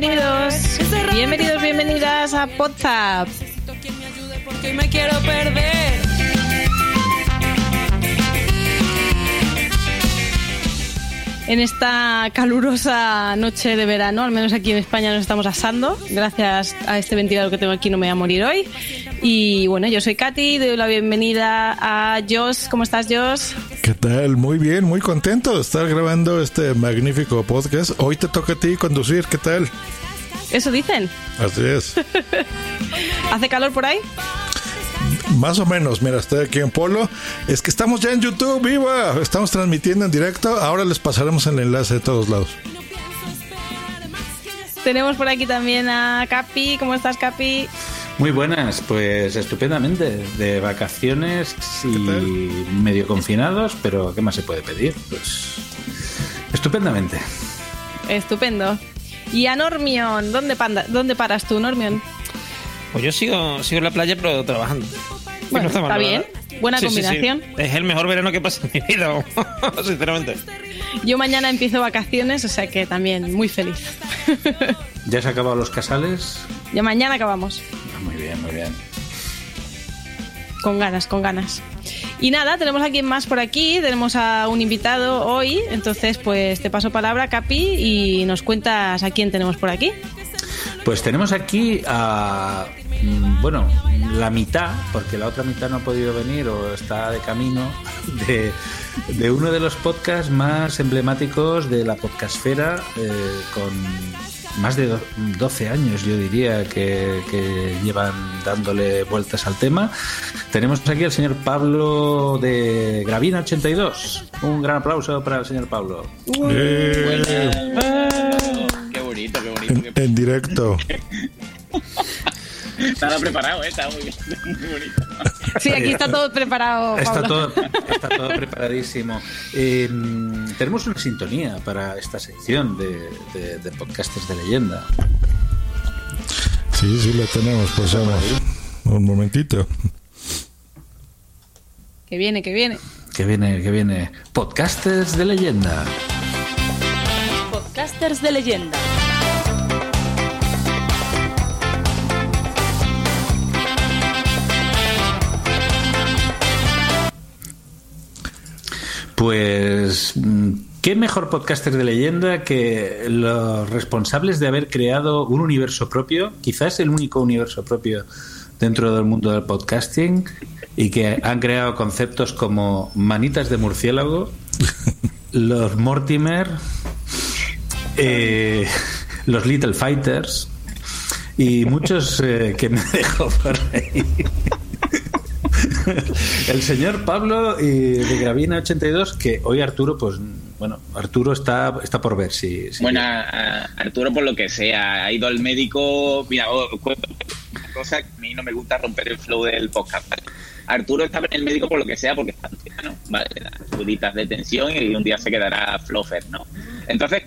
Bienvenidos, bienvenidos, bienvenidas a WhatsApp. porque me quiero perder. En esta calurosa noche de verano, al menos aquí en España nos estamos asando. Gracias a este ventilador que tengo aquí no me voy a morir hoy. Y bueno, yo soy Katy, doy la bienvenida a Jos. ¿Cómo estás, Jos? ¿Qué tal? Muy bien, muy contento de estar grabando este magnífico podcast. Hoy te toca a ti conducir, ¿qué tal? Eso dicen. Así es. ¿Hace calor por ahí? Más o menos, mira, estoy aquí en Polo. Es que estamos ya en YouTube, viva. Estamos transmitiendo en directo. Ahora les pasaremos el enlace de todos lados. Tenemos por aquí también a Capi. ¿Cómo estás, Capi? Muy buenas, pues estupendamente. De vacaciones y medio confinados, pero ¿qué más se puede pedir? Pues estupendamente. Estupendo. Y a Normion, ¿dónde, panda, ¿dónde paras tú, Normion? Pues yo sigo, sigo en la playa, pero trabajando. Bueno, está, mal, bien. Buena sí, combinación. Sí, sí. Es el mejor verano que pasa en mi vida, sinceramente. Yo mañana empiezo vacaciones, o sea que también muy feliz. ¿Ya se han acabado los casales? Ya mañana acabamos. Muy bien, muy bien. Con ganas, con ganas. Y nada, tenemos a quien más por aquí, tenemos a un invitado hoy, entonces pues te paso palabra, Capi, y nos cuentas a quién tenemos por aquí. Pues tenemos aquí a, bueno, la mitad, porque la otra mitad no ha podido venir o está de camino, de, de uno de los podcasts más emblemáticos de la podcastfera, eh, con más de 12 años, yo diría, que, que, llevan dándole vueltas al tema. Tenemos aquí al señor Pablo de Gravina82. Un gran aplauso para el señor Pablo. En, directo. Estaba preparado, ¿eh? Estaba muy, bien, muy bonito. Sí, aquí está todo preparado. Pablo. Está todo, está todo preparadísimo. Eh, tenemos una sintonía para esta sección de, de, de podcasters de leyenda. Sí, sí, la tenemos, pues vamos. Un momentito. Que viene, que viene. Que viene, que viene. Podcasters de leyenda. Podcasters de leyenda. Pues, ¿qué mejor podcaster de leyenda que los responsables de haber creado un universo propio, quizás el único universo propio dentro del mundo del podcasting, y que han creado conceptos como manitas de murciélago, los Mortimer, eh, los Little Fighters y muchos eh, que me dejo por ahí. El señor Pablo y de Gravina 82, que hoy Arturo, pues bueno, Arturo está, está por ver si. si bueno, Arturo, por lo que sea, ha ido al médico. Mira, oh, cuento cosa que a mí no me gusta romper el flow del podcast. ¿vale? Arturo estaba en el médico por lo que sea, porque está anciano, ¿vale? Subiditas de tensión y un día se quedará flofer, ¿no? Entonces,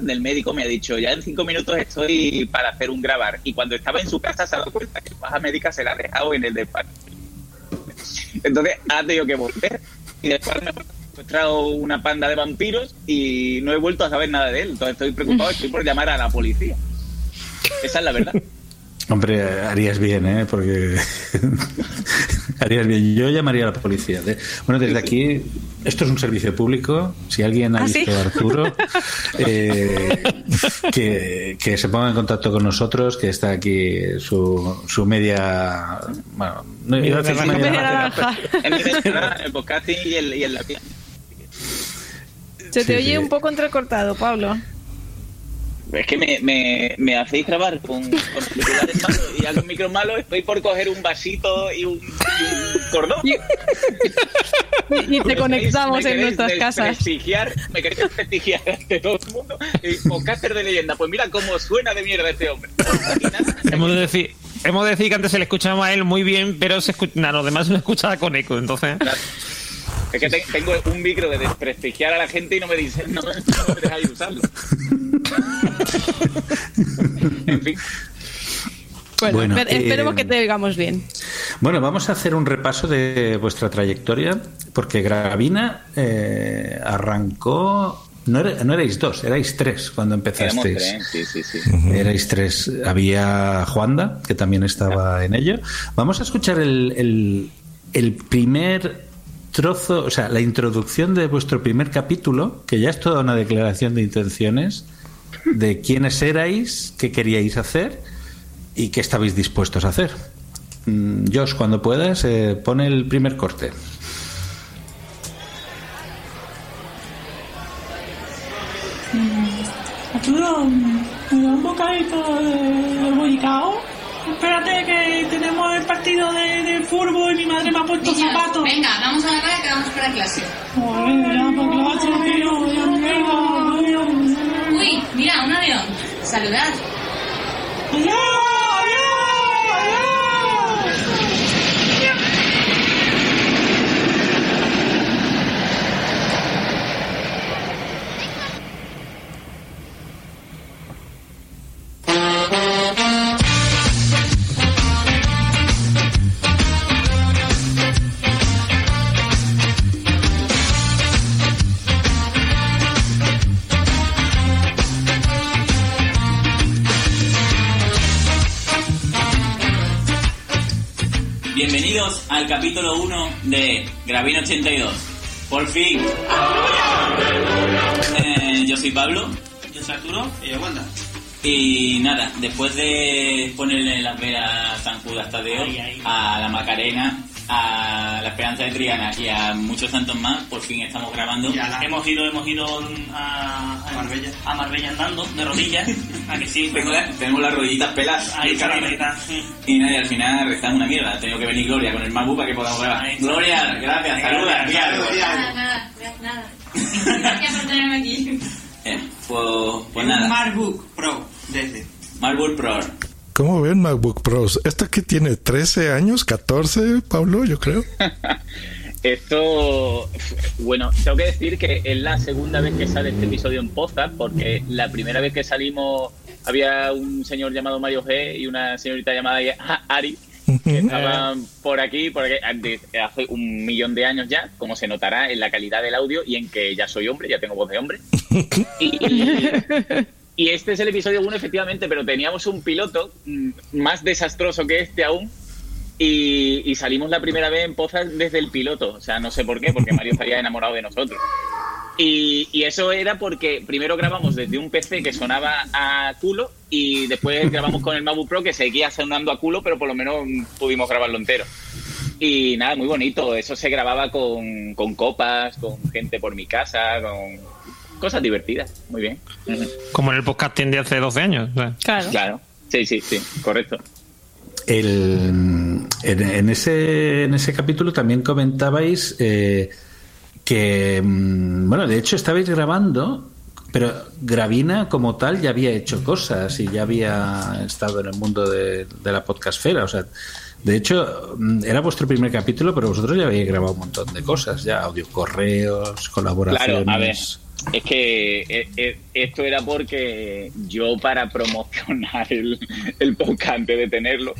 del médico me ha dicho, ya en cinco minutos estoy para hacer un grabar. Y cuando estaba en su casa se ha dado cuenta que la baja médica se la ha dejado en el despacho. Entonces ha tenido que volver. Y después me encontrado una panda de vampiros y no he vuelto a saber nada de él. Entonces estoy preocupado, estoy por llamar a la policía. Esa es la verdad. Hombre, harías bien, ¿eh? Porque harías bien. Yo llamaría a la policía. De- Bueno, desde aquí, esto es un servicio público. Si alguien ha ¿Ah, visto sí? a Arturo, eh, que, que se ponga en contacto con nosotros, que está aquí su, su media... Bueno, no iba a decir Media naranja. En mi ventana, el podcasting y el, y el. Se te Sí, oye sí. un poco entrecortado, Pablo. Es que me, me, me hacéis grabar con, con auriculares malos y al micro malo estoy por coger un vasito y un, y un cordón. Y, y te conectamos en nuestras casas. Me queréis desprestigiar ante todo el mundo. Y podcaster de leyenda. Pues mira cómo suena de mierda este hombre. Hemos de decir, hemos de decir que antes se le escuchaba a él muy bien, pero se escu- nada, los demás se lo escuchaba con eco, entonces. Es que te- tengo un micro de desprestigiar a la gente y no me dicen, no, no me dejáis usarlo. en fin. Bueno, Bueno, esper- esperemos eh, que te oigamos bien. Bueno, vamos a hacer un repaso de vuestra trayectoria, porque Gravina eh, arrancó... No, era- no erais dos, erais tres cuando empezasteis. tres, sí, sí, sí. Erais tres. Había Juanda, que también estaba en ello. Vamos a escuchar el, el- el primer trozo, o sea, la introducción de vuestro primer capítulo, que ya es toda una declaración de intenciones de quiénes erais, qué queríais hacer y qué estabais dispuestos a hacer. Mm, Josh, cuando puedas, eh, pone el primer corte. Arturo, ¿me da un bocadito de? Espérate que el partido de, de fútbol y mi madre me ha puesto Niños, zapatos. venga, vamos a la calle que vamos para clase. Tío. Uy, mira, un avión. Saludad. ¡Adiós, capítulo 1 de Gravino 82. Por fin. Eh, yo soy Pablo. Yo soy Arturo y yo Wanda. Y nada, después de ponerle las velas San Judas Tadeo, Ay, ay. a la Macarena, a la Esperanza de Triana y a muchos santos más, por fin estamos grabando. Ya hemos ido, hemos ido a, a Marbella. a Marbella andando, de rodillas. ¿A que sí? Tengo la- tenemos las rodillitas. Ahí está, está. Y nada, y al final rezamos una mierda. Ha tenido que venir Gloria con el MacBook para que podamos grabar. Ahí. Gloria, gracias, saluda. Nada, nada, nada. Gracias por tenerme aquí. Eh, pues, pues nada, MacBook Pro desde. MacBook Pro. ¿Cómo ven MacBook Pros? ¿Esta que tiene 13 años, 14, Pablo, yo creo? Esto, bueno, tengo que decir que es la segunda vez que sale este episodio en podcast, porque la primera vez que salimos había un señor llamado Mario G y una señorita llamada Ari, que estaban por aquí, por aquí hace un millón de años ya, como se notará en la calidad del audio y en que ya soy hombre, ya tengo voz de hombre. Y, y este es el episodio 1, efectivamente, pero teníamos un piloto mm, más desastroso que este aún. Y, salimos la primera vez en Pozas desde el piloto. O sea, no sé por qué, porque Mario estaría enamorado de nosotros. Y, eso era porque primero grabamos desde un PC que sonaba a culo y después grabamos con el MacBook Pro que seguía sonando a culo, pero por lo menos pudimos grabarlo entero. Y nada, muy bonito. Eso se grababa con, con copas, con gente por mi casa, con cosas divertidas. Muy bien. Como en el podcasting de hace 12 años. Claro. Claro. Sí, sí, sí, correcto. El, en, en ese, en ese capítulo también comentabais eh, que, mm, bueno, de hecho estabais grabando pero Gravina como tal ya había hecho cosas y ya había estado en el mundo de, de la podcastfera. O sea, de hecho, mm, era vuestro primer capítulo, pero vosotros ya habéis grabado un montón de cosas, ya audio correos, colaboraciones. Claro, a ver, es que eh, eh, esto era porque yo para promocionar el, el podcast antes de tenerlo,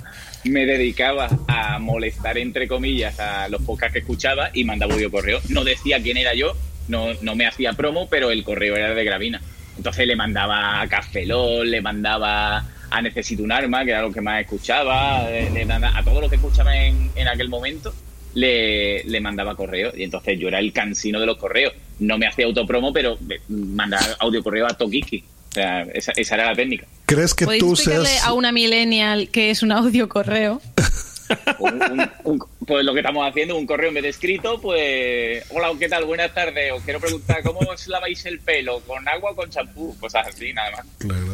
me dedicaba a molestar, entre comillas, a los podcasts que escuchaba y mandaba audio correo. No decía quién era yo, no, no me hacía promo, pero el correo era de Gravina. Entonces le mandaba a Cafelón, le mandaba a Necesito un arma, que era lo que más escuchaba, le- le manda- a todo lo que escuchaba en, en aquel momento, le, le mandaba correo. Y entonces yo era el cansino de los correos. No me hacía autopromo, pero me- mandaba audio correo a Tokiki. O sea, esa, esa era la técnica. ¿Crees que ¿Podéis tú seas... a una millennial que es un audio correo? Un- un- un- pues lo que estamos haciendo, un correo en vez de escrito, pues hola, ¿qué tal? Buenas tardes. Os quiero preguntar, ¿cómo os laváis el pelo? ¿Con agua o con champú? Cosas así, nada más.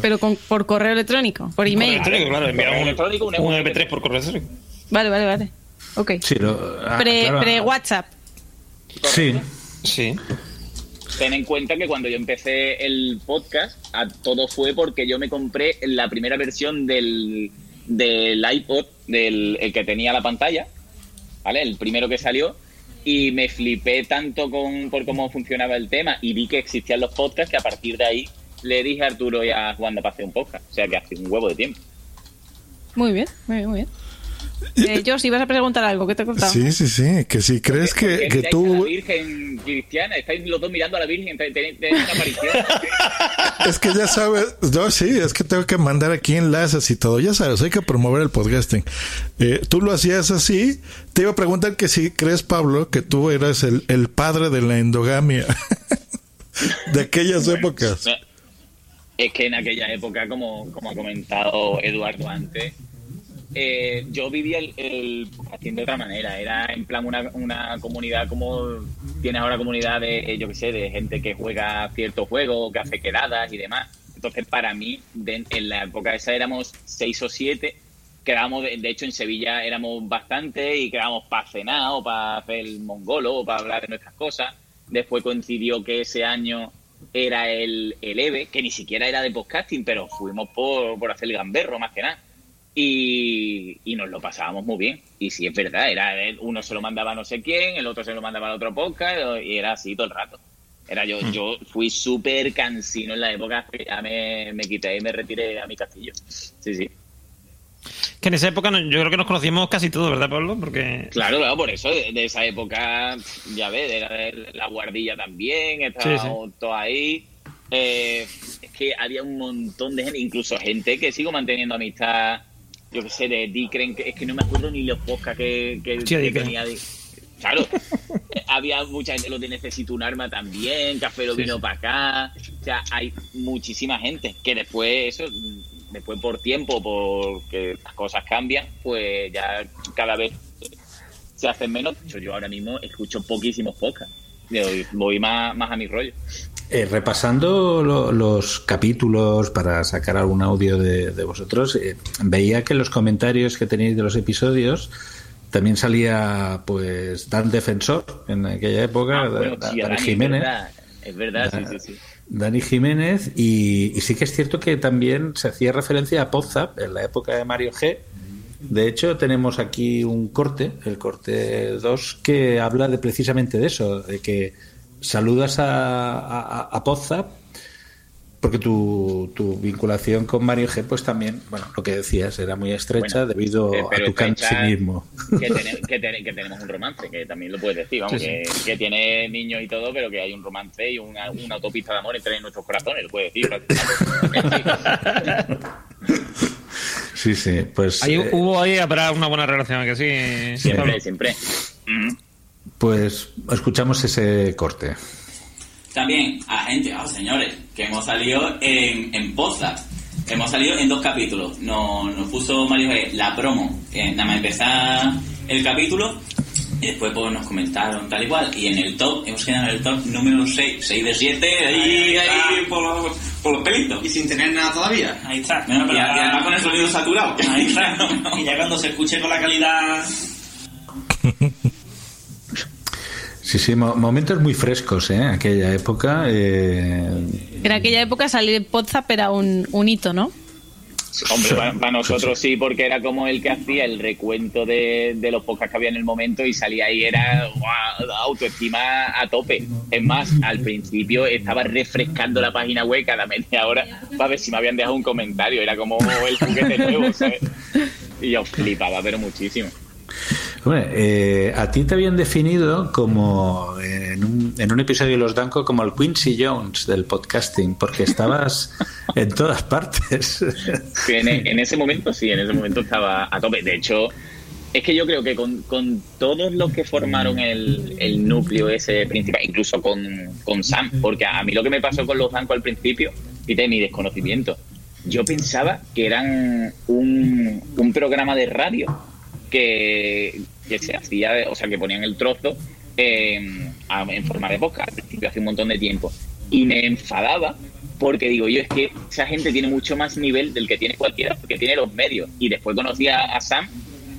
Pero con, por correo electrónico, por email. electrónico, claro, enviar Correo un, electrónico, un un MP3. MP3 por correo electrónico. Vale, vale, vale. Ok. Sí, lo- ah, Pre, claro. pre WhatsApp. Sí. Sí. Ten en cuenta que cuando yo empecé el podcast, a- todo fue porque yo me compré la primera versión del, del iPod, del el que tenía la pantalla, ¿vale? El primero que salió. Y me flipé tanto con, por cómo funcionaba el tema y vi que existían los podcasts que a partir de ahí le dije a Arturo y a Juan para hacer un podcast. O sea que hace un huevo de tiempo. Muy bien, muy bien, muy bien. Eh, Josh, ibas a preguntar algo, ¿qué te he contado? Sí, sí, sí, que si crees que, Porque que miráis a tú... la Virgen cristiana, estáis los dos mirando a la Virgen, tenéis una aparición. Es que ya sabes, yo sí, es que tengo que mandar aquí enlaces y todo. Ya sabes, hay que promover el podcasting. Eh, tú lo hacías así. Te iba a preguntar que si crees, Pablo, que tú eras el, el padre de la endogamia de aquellas épocas. Es que en aquella época, como, como ha comentado Eduardo antes, eh, yo vivía el, podcasting de otra manera. Era en plan una, comunidad como tienes ahora comunidad de, eh, yo qué sé, de gente que juega ciertos juegos, que hace quedadas y demás. Entonces, para mí, en la época esa éramos seis o siete. Quedábamos, de, de hecho, en Sevilla éramos bastante y quedábamos para cenar o para hacer el mongolo o para hablar de nuestras cosas. Después coincidió que ese año era el, el EVE, que ni siquiera era de podcasting, pero fuimos por, por hacer el gamberro más que nada. Y, y nos lo pasábamos muy bien. Y sí, es verdad, era el- uno se lo mandaba a no sé quién, el otro se lo mandaba al otro podcast, y era así todo el rato. Era yo, yo fui súper cansino en la época, que ya me, me quité y me retiré a mi castillo. Sí, sí. Que en esa época yo creo que nos conocíamos casi todos, ¿verdad, Pablo? Porque. Claro, claro, por eso, de, de esa época, ya ves, era de la guardilla también, estábamos todos ahí. Eh, es que había un montón de gente, incluso gente que sigo manteniendo amistad, yo qué sé, de Dicren, que es que no me acuerdo ni los podcasts que, que, tenía. Di- Claro, había mucha gente, los de Necesito un arma también, Café lo Sí, vino sí. para acá. O sea, hay muchísima gente que después, eso, después por tiempo, porque las cosas cambian, pues ya cada vez se hacen menos. De yo ahora mismo escucho poquísimos podcasts. Voy más, más a mi rollo. Eh, repasando lo- los capítulos para sacar algún audio de, de vosotros, eh, veía que en los comentarios que tenéis de los episodios también salía pues Dan Defensor en aquella época, Ah, bueno, sí, Jiménez. Es verdad, es verdad, sí, sí, sí. Dani Jiménez y, y sí que es cierto que también se hacía referencia a Podzap en la época de Mario G. De hecho, tenemos aquí un corte, el corte 2, que habla de precisamente de eso, de que saludas a, a, a Podzap porque tu, tu vinculación con Mario G, pues también, bueno, lo que decías, era muy estrecha Bueno, debido eh, a tu cansinismo. Que, que, tene- que tenemos un romance, que también lo puedes decir, vamos, Sí, que, que tiene niños y todo, pero que hay un romance y una, una autopista de amor entre nuestros corazones, lo puedes decir. Sí, sí, pues... Ahí eh, hubo ahí habrá una buena relación, ¿a que sí. Siempre, siempre. Pues escuchamos ese corte. También a gente, oh, señores, que hemos salido en, en Podcast. Hemos salido en dos capítulos. Nos, nos puso Mario G la promo, eh, nada más empezar el capítulo. Y después pues, nos comentaron tal y cual. Y en el top, hemos quedado en el top número 6, 6 de 7, ahí, ahí, por los, por los pelitos. Y sin tener nada todavía. Ahí está. y, y además con el sonido saturado. Ahí está. Y ya cuando se escuche con la calidad. Sí, sí, mo- momentos muy frescos, ¿eh? Aquella época. eh, En aquella época salir en WhatsApp era un, un hito, ¿no? Hombre, para, para nosotros sí, porque era como el que hacía el recuento de, de los podcasts que había en el momento y salía ahí, era autoestima a tope. Es más, al principio estaba refrescando la página web cada media hora para ver si me habían dejado un comentario. Era como el juguete nuevo, ¿sabes? Y yo flipaba, pero muchísimo. Hombre, eh, a ti te habían definido como en un, en un episodio de Los Danco como el Quincy Jones del podcasting, porque estabas en todas partes. Sí, en, en ese momento sí, en ese momento estaba a tope. De hecho, es que yo creo que con, con todos los que formaron el, el núcleo ese principal, incluso con, con Sam, porque a mí lo que me pasó con los Danco al principio, y de mi desconocimiento, yo pensaba que eran un, un programa de radio que, que se hacía, o sea, que ponían el trozo eh, en forma de podcast al principio, hace un montón de tiempo. Y me enfadaba porque digo yo, es que esa gente tiene mucho más nivel del que tiene cualquiera, porque tiene los medios. Y después conocí a, a Sam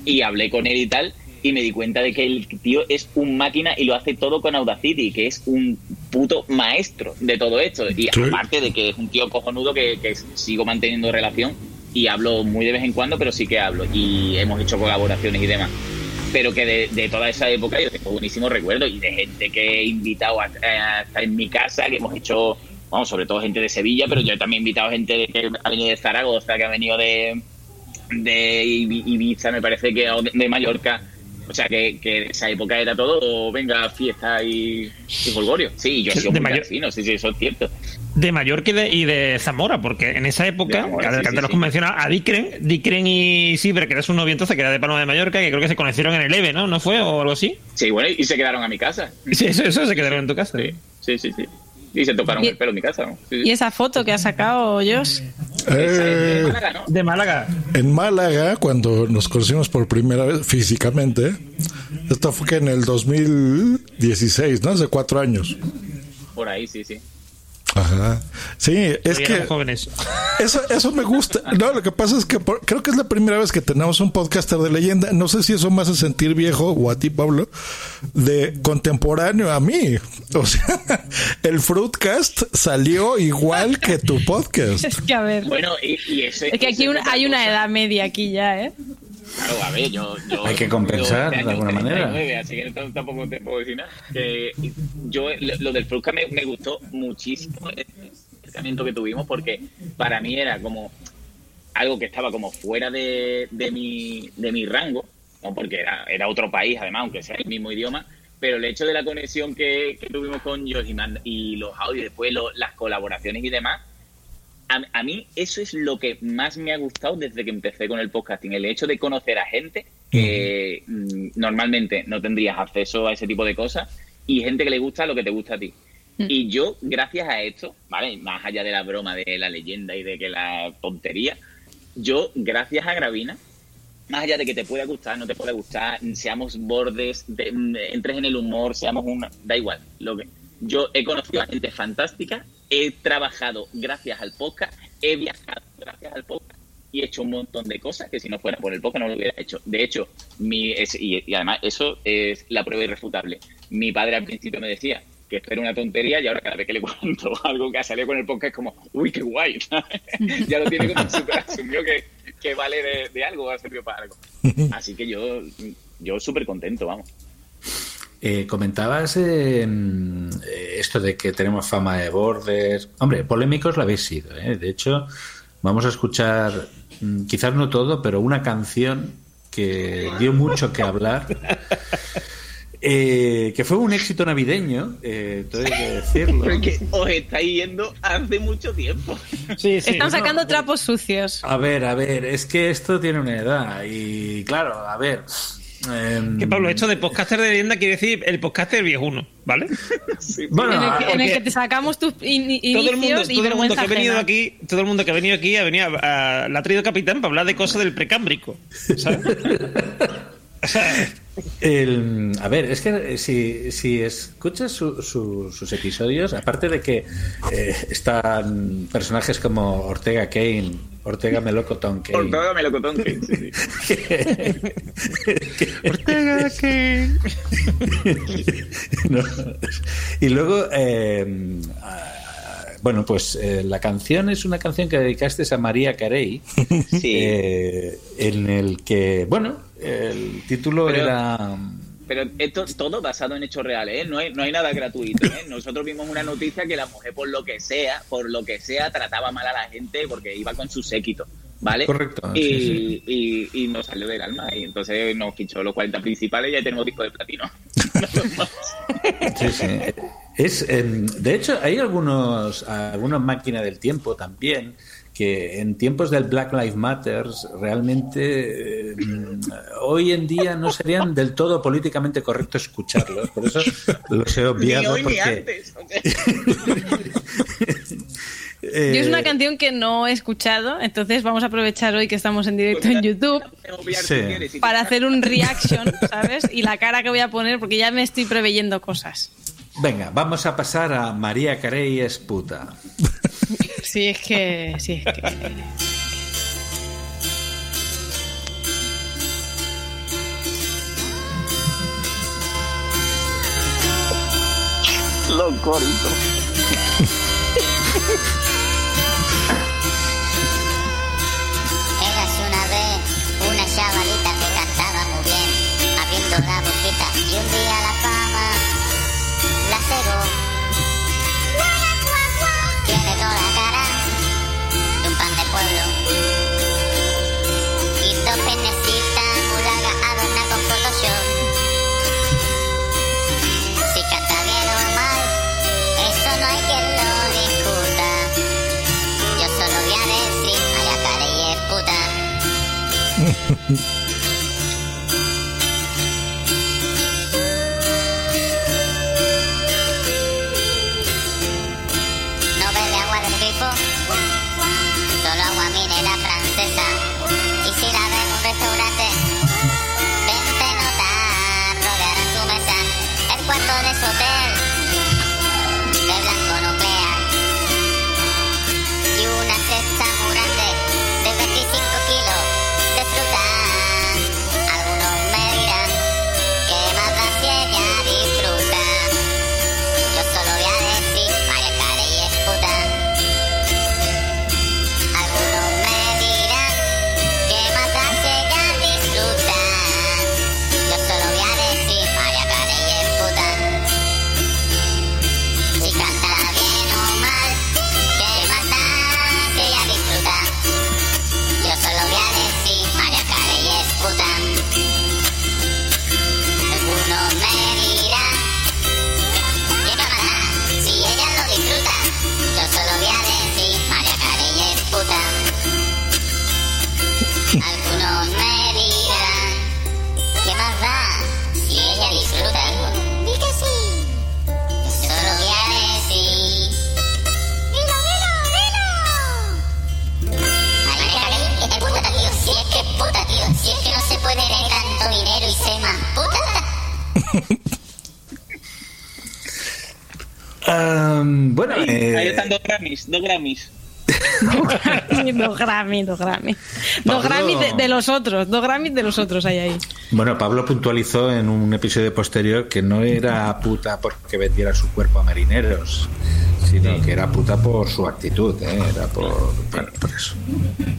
y hablé con él y tal, y me di cuenta de que el tío es un máquina y lo hace todo con Audacity, que es un puto maestro de todo esto. Y Sí. aparte de que es un tío cojonudo que, que sigo manteniendo relación y hablo muy de vez en cuando, pero sí que hablo. Y hemos hecho colaboraciones y demás. Pero que de, de toda esa época yo tengo buenísimos recuerdos y de gente que he invitado a, a estar en mi casa, que hemos hecho, vamos, sobre todo gente de Sevilla, pero yo también he invitado gente de- que ha venido de Zaragoza, que ha venido de, de Ibi- Ibiza, me parece que, de, Mallorca. O sea, que, que de esa época era todo, venga, fiesta y, y folgorio. Sí, yo he sido De muy cansino, sí, sí, eso es cierto. De Mallorca y de, y de Zamora, porque en esa época, De Zamora, que sí, antes sí, los sí. convencionaba a Dicren, Dicren y Sibre, que era su novio entonces, que era de Palma de Mallorca, que creo que se conocieron en el EVE, ¿no? ¿No fue? ¿O algo así? Sí, bueno, y se quedaron a mi casa. Sí, eso, eso se quedaron en tu casa. Sí, sí, sí. Y se tocaron Y- el pelo en mi casa. ¿no? Sí, sí. Y esa foto que ha sacado Josh. Eh, Málaga, ¿no? De Málaga. en Málaga, cuando nos conocimos por primera vez físicamente, esto fue que en el 2016, ¿no? Hace cuatro años. Por ahí, sí, sí. Ajá. Sí, es que jóvenes. eso, eso me gusta. No, lo que pasa es que por- creo que es la primera vez que tenemos un podcaster de leyenda. No sé si eso me hace sentir viejo o a ti, Pablo, de contemporáneo a mí. O sea, el Fruitcast salió igual que tu podcast. Es que a ver. Bueno, y, y ese, Es que aquí hay una edad media aquí ya, ¿eh? Claro, a ver, yo. yo Hay que compensar, de alguna manera. 39, Así que tampoco te puedo decir nada. Yo, lo del Frusca me, me gustó muchísimo el acercamiento que tuvimos porque para mí era como algo que estaba como fuera de, de, mi, de mi rango, ¿no? porque era, era otro país, además, aunque sea el mismo idioma. Pero el hecho de la conexión que, que tuvimos con Josh y, y los audios, después lo- las colaboraciones y demás, a, a mí eso es lo que más me ha gustado desde que empecé con el podcasting, el hecho de conocer a gente que mm, normalmente no tendrías acceso a ese tipo de cosas y gente que le gusta lo que te gusta a ti. Y yo, gracias a esto, ¿vale? Más allá de la broma de la leyenda y de que la tontería, yo, gracias a Gravina, más allá de que te pueda gustar, no te pueda gustar, seamos bordes, de- mm, entres en el humor, seamos una, da igual. Lo que yo he conocido a gente fantástica, he trabajado gracias al podcast, he viajado gracias al podcast y he hecho un montón de cosas que si no fuera por el podcast no lo hubiera hecho. De hecho, mi es- y, y además eso es la prueba irrefutable. Mi padre al principio me decía que esto era una tontería y ahora cada vez que le cuento algo que ha salido con el podcast es como, uy, qué guay. ya lo tiene como súper asumido que, que vale de, de algo, ha servido para algo. Así que yo, yo súper contento, vamos. Eh, comentabas eh, mm, eh, esto de que tenemos fama de bordes. Hombre, polémicos lo habéis sido. ¿eh? De hecho, vamos a escuchar, mm, quizás no todo, pero una canción que dio mucho que hablar. eh, que fue un éxito navideño, eh, todo hay que decirlo. Porque os estáis yendo hace mucho tiempo. Sí, sí. Están sacando trapos sucios. A ver, a ver, es que esto tiene una edad y claro, a ver. Que Pablo, esto de podcaster de leyenda quiere decir el podcaster viejuno, ¿vale? bueno, en, el que, en el porque- que te sacamos tus in- inicios todo el mundo, y todo el mundo vergüenza que ha venido ajena. aquí, todo el mundo que ha venido aquí ha venido a, a- la ha traído capitán para hablar de cosas del precámbrico. a ver, es que si, si escuchas su- su- sus episodios, aparte de que eh, están personajes como Ortega Kane Ortega Melocotón que Ortega Melocotón que sí, sí. Ortega que No. y luego eh, ah, bueno pues eh, la canción es una canción que dedicaste a María Carey Sí. eh, en el que bueno el título Pero- era Pero esto es todo basado en hechos reales, ¿eh? No hay, no hay nada gratuito, ¿eh? Nosotros vimos una noticia que la mujer, por lo que sea, por lo que sea, trataba mal a la gente porque iba con su séquito, ¿vale? Correcto, Y, sí, Y, y nos salió del alma. Y entonces nos fichó los 40 principales y ya tenemos disco de platino. Sí, sí. Es, em, de hecho, hay algunos, algunas máquinas del tiempo también que en tiempos del Black Lives Matter realmente em, hoy en día no serían del todo políticamente correcto escucharlos. Por eso los he Ni obviado. hoy ni porque, antes. o sea. eh, Yo es una canción que no he escuchado, entonces vamos a aprovechar hoy que estamos en directo en YouTube Obviar Sí. para hacer un reaction, ¿sabes? Y la cara que voy a poner, porque ya me estoy preveyendo cosas. Venga, vamos a pasar a María Carey es puta. Sí, es que. Sí, es que. Los coritos. Eras una vez una chavalita que cantaba muy bien, abriendo la No Grammys, dos Grammys. dos Grammy, dos Grammy. Dos. Grammy de, de los otros, dos Grammy de los otros hay ahí. Bueno, Pablo puntualizó en un episodio posterior que no era puta porque vendiera su cuerpo a marineros, sino que era puta por su actitud, ¿eh? era por, bueno, por eso.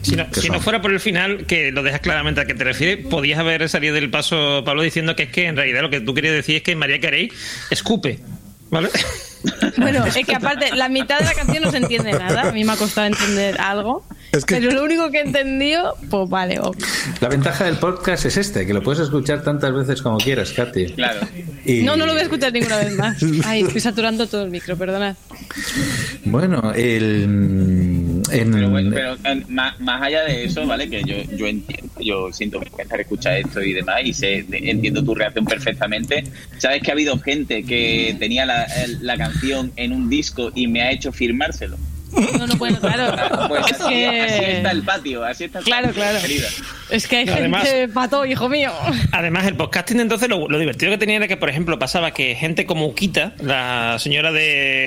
Si no, si no fuera por el final, que lo dejas claramente a qué te refieres, podías haber salido del paso, Pablo, diciendo que es que en realidad lo que tú querías decir es que María Carey escupe. ¿Vale? Bueno, es que aparte, la mitad de la canción no se entiende nada. A mí me ha costado entender algo. Es que- Pero lo único que he entendido, pues vale, ok. La ventaja del podcast es este, que lo puedes escuchar tantas veces como quieras, Katy. Claro. Y- No, no lo voy a escuchar ninguna vez más. Ay, estoy saturando todo el micro, perdonad. Bueno, el... En, Pero, bueno, pero más, más allá de eso, ¿vale? Que yo, yo entiendo, yo siento que estar escuchar esto y demás y sé, de- entiendo tu reacción perfectamente. Sabes que ha habido gente que tenía la, la canción en un disco y me ha hecho firmárselo. No, no, bueno, claro. Pues Es así, así está el patio, así está el Claro, patio, claro. querida. Es que hay gente Además- pato, hijo mío. Además, el podcasting entonces lo, lo divertido que tenía era que, por ejemplo, pasaba que gente como Ukita, la señora de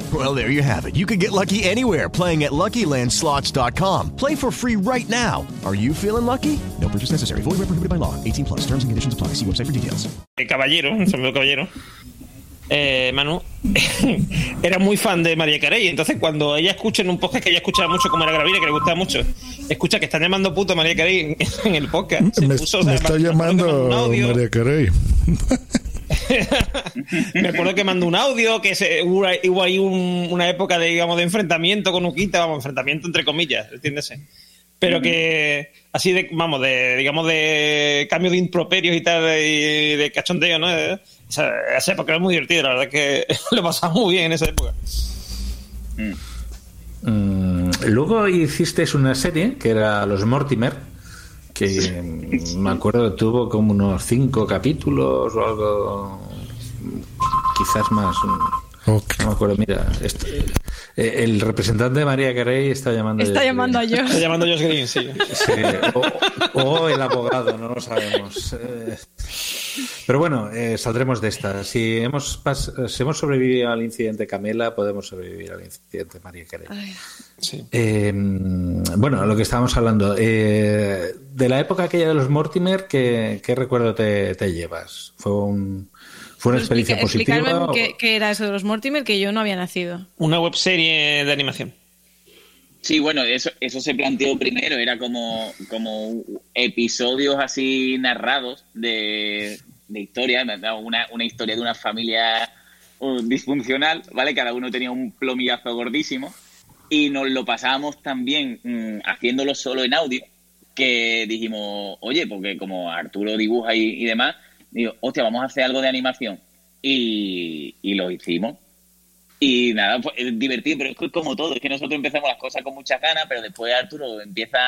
Well, there you have it. You can get lucky anywhere playing at LuckyLandSlots.com. Play for free right now. Are you feeling lucky? No purchase necessary. Void where prohibited by law. 18 plus. Terms and conditions apply. See website for details. Eh, caballero, sombrero caballero. Eh, Manu era muy fan de María Carey, entonces cuando ella escucha en un podcast que ella escuchaba mucho como era Gravina, que le gustaba mucho, escucha que están llamando puto a María Carey en el podcast. se Me, puso, o me sea, está llamando. María Carey. Me acuerdo que mandó un audio, que se, hubo, ahí- hubo ahí un- una época de, digamos, de enfrentamiento con Uquita, vamos, enfrentamiento entre comillas, entiéndese. Pero que así de, vamos, de, digamos, de cambio de improperios y tal, de, de cachondeo, ¿no? Esa, esa época era muy divertida, la verdad que lo pasaba muy bien en esa época. Mm, luego hiciste una serie que era Los Mortimer, que me acuerdo tuvo como unos cinco capítulos o algo, quizás más. No me acuerdo, mira, esto- eh, el representante de María Carey está llamando Está Josh llamando a Green. Josh. Está llamando a Josh Green, sí. Sí, o, o el abogado, no lo sabemos. Eh, Pero bueno, eh, saldremos de esta. Si hemos, pas- si hemos sobrevivido al incidente Camela, podemos sobrevivir al incidente María Carey. Eh, bueno, lo que estábamos hablando. eh, de la época aquella de los Mortimer, ¿qué, qué recuerdo te, te llevas? ¿Fue, un, fue una experiencia explica- positiva? explicarme o- qué, qué era eso de los Mortimer, que yo no había nacido. Una webserie de animación. Sí, bueno, eso, eso se planteó primero, era como, como episodios así narrados de, de historia, una, una historia de una familia uh, disfuncional, ¿vale? Cada uno tenía un plomillazo gordísimo y nos lo pasábamos también mm, haciéndolo solo en audio, que dijimos, oye, porque como Arturo dibuja y, y demás, digo, hostia, vamos a hacer algo de animación. Y, y lo hicimos. Y nada, pues es divertido, pero es como todo, es que nosotros empezamos las cosas con muchas ganas, pero después Arturo empieza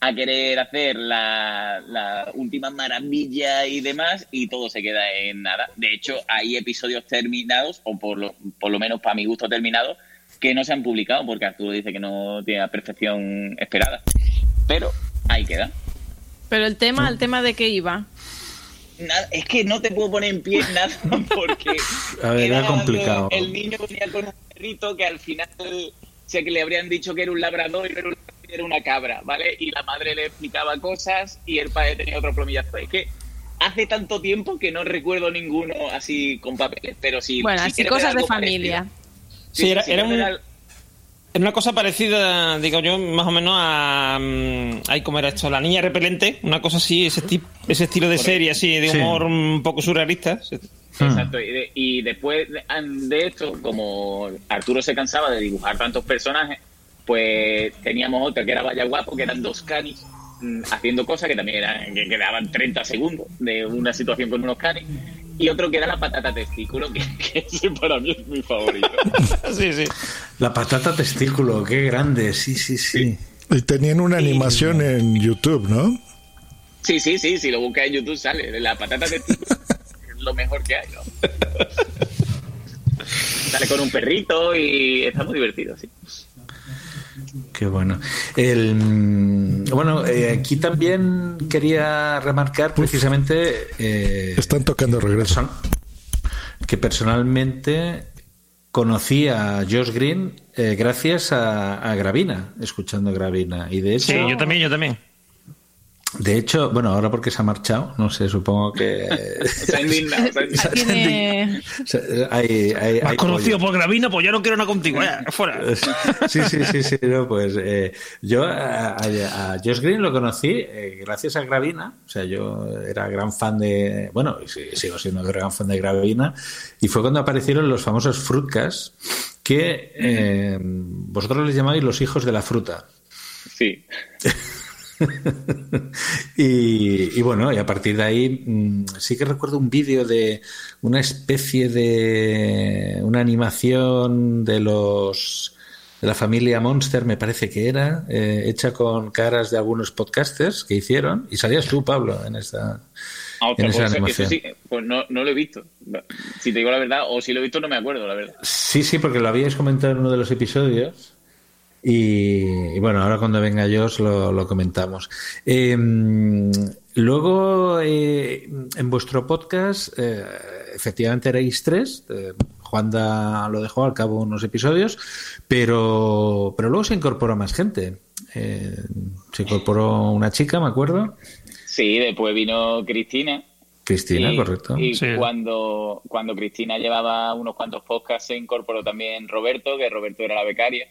a querer hacer la, la última maravilla y demás, y todo se queda en nada. De hecho, hay episodios terminados, o por lo, por lo menos para mi gusto terminados, que no se han publicado, porque Arturo dice que no tiene la perfección esperada. Pero ahí queda. Pero el tema, el tema de qué iba. Nada, es que no te puedo poner en pie nada porque A ver, era complicado. el niño venía con un perrito que al final sé que le habrían dicho que era un labrador y no era, una cabra, ¿vale? Y la madre le explicaba cosas y el padre tenía otro plomillazo. Es que hace tanto tiempo que no recuerdo ninguno así con papeles, pero sí. Bueno, si así cosas de familia. parecido. Sí, era, si era un- era una cosa parecida, digo yo, más o menos a. mm, Ay, ¿cómo era esto? La niña repelente, una cosa así, ese, tip- ese estilo de serie así, de Sí. humor un poco surrealista. Exacto, y, de- y después de, de esto, como Arturo se cansaba de dibujar tantos personajes, pues teníamos otra que era Vaya Guapo, que eran dos canis mm, haciendo cosas que también eran, que quedaban 30 segundos de una situación con unos canis, y otro que era la patata testículo, que, que ese para mí es mi favorito. sí, sí. La patata testículo, qué grande, sí, sí, sí. Y tenían una animación en YouTube, ¿no? Sí, sí, sí, si lo buscas en YouTube sale, la patata testículo es lo mejor que hay, ¿no? Sale con un perrito y está muy divertido, sí. Qué bueno. El, mm, bueno, eh, aquí también quería remarcar precisamente... eh, Están tocando regreso. person- que personalmente conocí a Josh Green eh, gracias a, a Gravina, escuchando Gravina. Y de hecho... Sí, yo también, yo también. De hecho, bueno, ahora porque se ha marchado, no sé, supongo que... Indignado, indignado. Sea, hay, hay- conocido pollo. por Gravina, pues ya no quiero nada contigo, ya, fuera. Sí, sí, sí, sí, no, pues eh, yo a, a- a Josh Green lo conocí eh, gracias a Gravina, o sea, yo era gran fan de, bueno, y sí, sigo siendo gran fan de Gravina, y fue cuando aparecieron los famosos Fruitcast, que eh, vosotros les llamáis los hijos de la fruta. Sí. y, y bueno, y a partir de ahí mm, sí que recuerdo un vídeo de una especie de una animación de los de la familia Monster, me parece que era, eh, hecha con caras de algunos podcasters que hicieron, y salías tú, Pablo, en esta, Ah, en esa pues, eso sí, pues no, no lo he visto. Si te digo la verdad, o si lo he visto, no me acuerdo, la verdad. Sí, sí, porque lo habíais comentado en uno de los episodios. Y, y bueno, ahora cuando venga Josh lo, lo comentamos. Eh, luego, eh, en vuestro podcast, eh, efectivamente erais tres. Eh, Juanda lo dejó al cabo unos episodios, pero, pero luego se incorporó más gente. Eh, se incorporó una chica, me acuerdo. Sí, después vino Cristina. Cristina, y, correcto. Y Sí. cuando, cuando Cristina llevaba unos cuantos podcasts, se incorporó también Roberto, que Roberto era la becaria.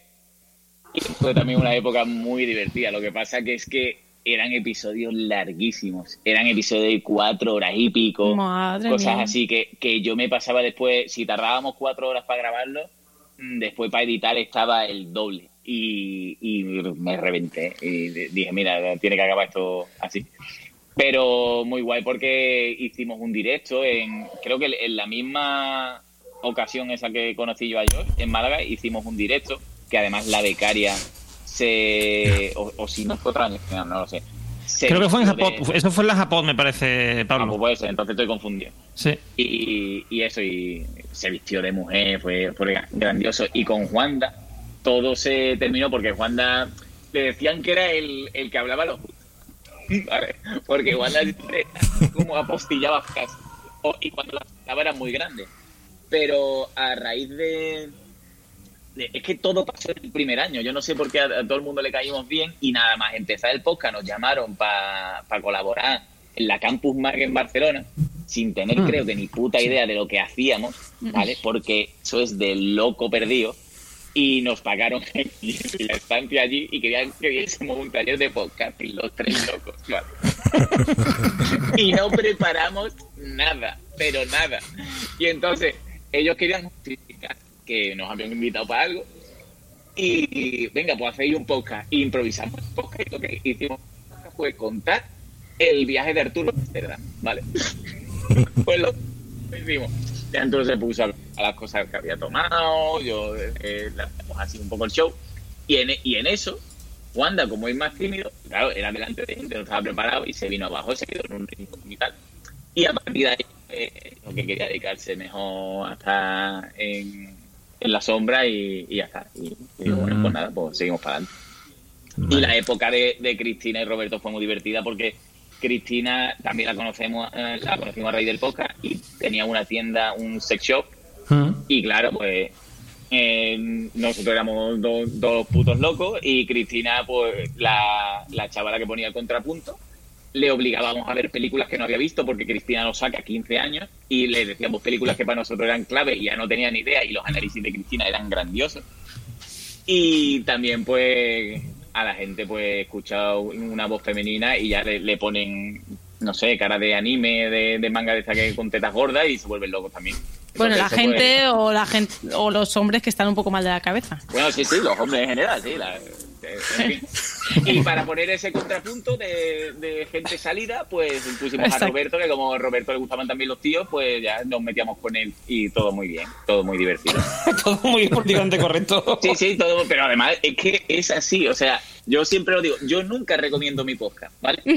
Fue también una época muy divertida. Lo que pasa que es que eran episodios larguísimos. Eran episodios de cuatro horas y pico. Madre cosas mía. así que, que yo me pasaba después, si tardábamos cuatro horas para grabarlo, mm, después para editar estaba el doble. Y, y me reventé. Y dije, mira, tiene que acabar esto así. Pero muy guay porque hicimos un directo en, creo que en la misma ocasión esa que conocí yo a George, en Málaga, hicimos un directo, que además la becaria se, o, o si no fue otro año, no, no lo sé. Creo que fue en Japón. de- Eso fue en la Japón, me parece, Ah, Pablo. pues puede ser, entonces estoy confundido. Sí. Y, y eso, y se vistió de mujer, fue, fue grandioso. Y con Juanda, todo se terminó porque Juanda le decían que era el, el que hablaba los ¿vale? Porque Juanda siempre como apostillaba casi. Y cuando la hablaba era muy grande. Pero a raíz de- Es que todo pasó en el primer año. Yo no sé por qué a, a todo el mundo le caímos bien y nada más empezar el podcast nos llamaron para colaborar en la Campus Mag en Barcelona sin tener Mm. creo que ni puta idea de lo que hacíamos, ¿vale? Porque eso es de loco perdido y nos pagaron la estancia allí y querían que viésemos un taller de podcast y los tres locos, ¿vale? y no preparamos nada, pero nada. Y entonces ellos querían justificar que nos habían invitado para algo y, venga, pues hacéis un podcast. Y improvisamos un podcast y lo que hicimos fue contar el viaje de Arturo a Amsterdam, ¿vale? pues lo hicimos. Y Arturo se puso a las cosas que había tomado, yo eh, así un poco el show. Y en, y en eso, Wanda, como es más tímido, claro, era delante de gente, no estaba preparado y se vino abajo, se quedó en un rincón y tal. Y a partir de ahí, eh, lo que quería dedicarse mejor a estar en, en la sombra y, y ya está. Y, y digo, bueno, pues nada, pues seguimos para adelante. Y la época de, de Cristina y Roberto fue muy divertida porque Cristina también la conocemos, eh, la conocimos a raíz del podcast y tenía una tienda, un sex shop. Y claro, pues eh, nosotros éramos dos, dos putos locos y Cristina, pues la, la chavala que ponía el contrapunto, le obligábamos a ver películas que no había visto porque Cristina nos saca 15 años y le decíamos películas que para nosotros eran clave y ya no tenía ni idea y los análisis de Cristina eran grandiosos. Y también pues a la gente pues escucha una voz femenina y ya le, le ponen, no sé, cara de anime, de, de manga de esta que con tetas gordas y se vuelven locos también. Bueno, la pues, gente o la gente o los hombres que están un poco mal de la cabeza. Bueno, sí, sí, los hombres en general, sí. la- en fin. Y para poner ese contrapunto de, de gente salida, pues pusimos Exacto. a Roberto, que como a Roberto le gustaban también los tíos, pues ya nos metíamos con él y todo muy bien, todo muy divertido. todo muy políticamente correcto. Sí, sí, todo, pero además es que es así, o sea, yo siempre lo digo, yo nunca recomiendo mi podcast, ¿vale?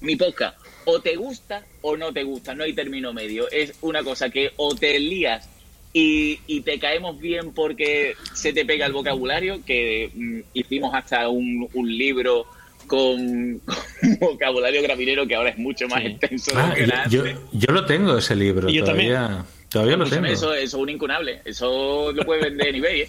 Mi podcast, o te gusta o no te gusta, no hay término medio, es una cosa que o te lías y, y te caemos bien porque se te pega el vocabulario, que mm, hicimos hasta un, un libro con, con vocabulario gravinero que ahora es mucho más extenso de lo Ah, que yo, yo lo tengo ese libro. Y yo todavía todavía lo tengo. Eso, eso es un incunable. Eso lo puedes vender en eBay, ¿eh?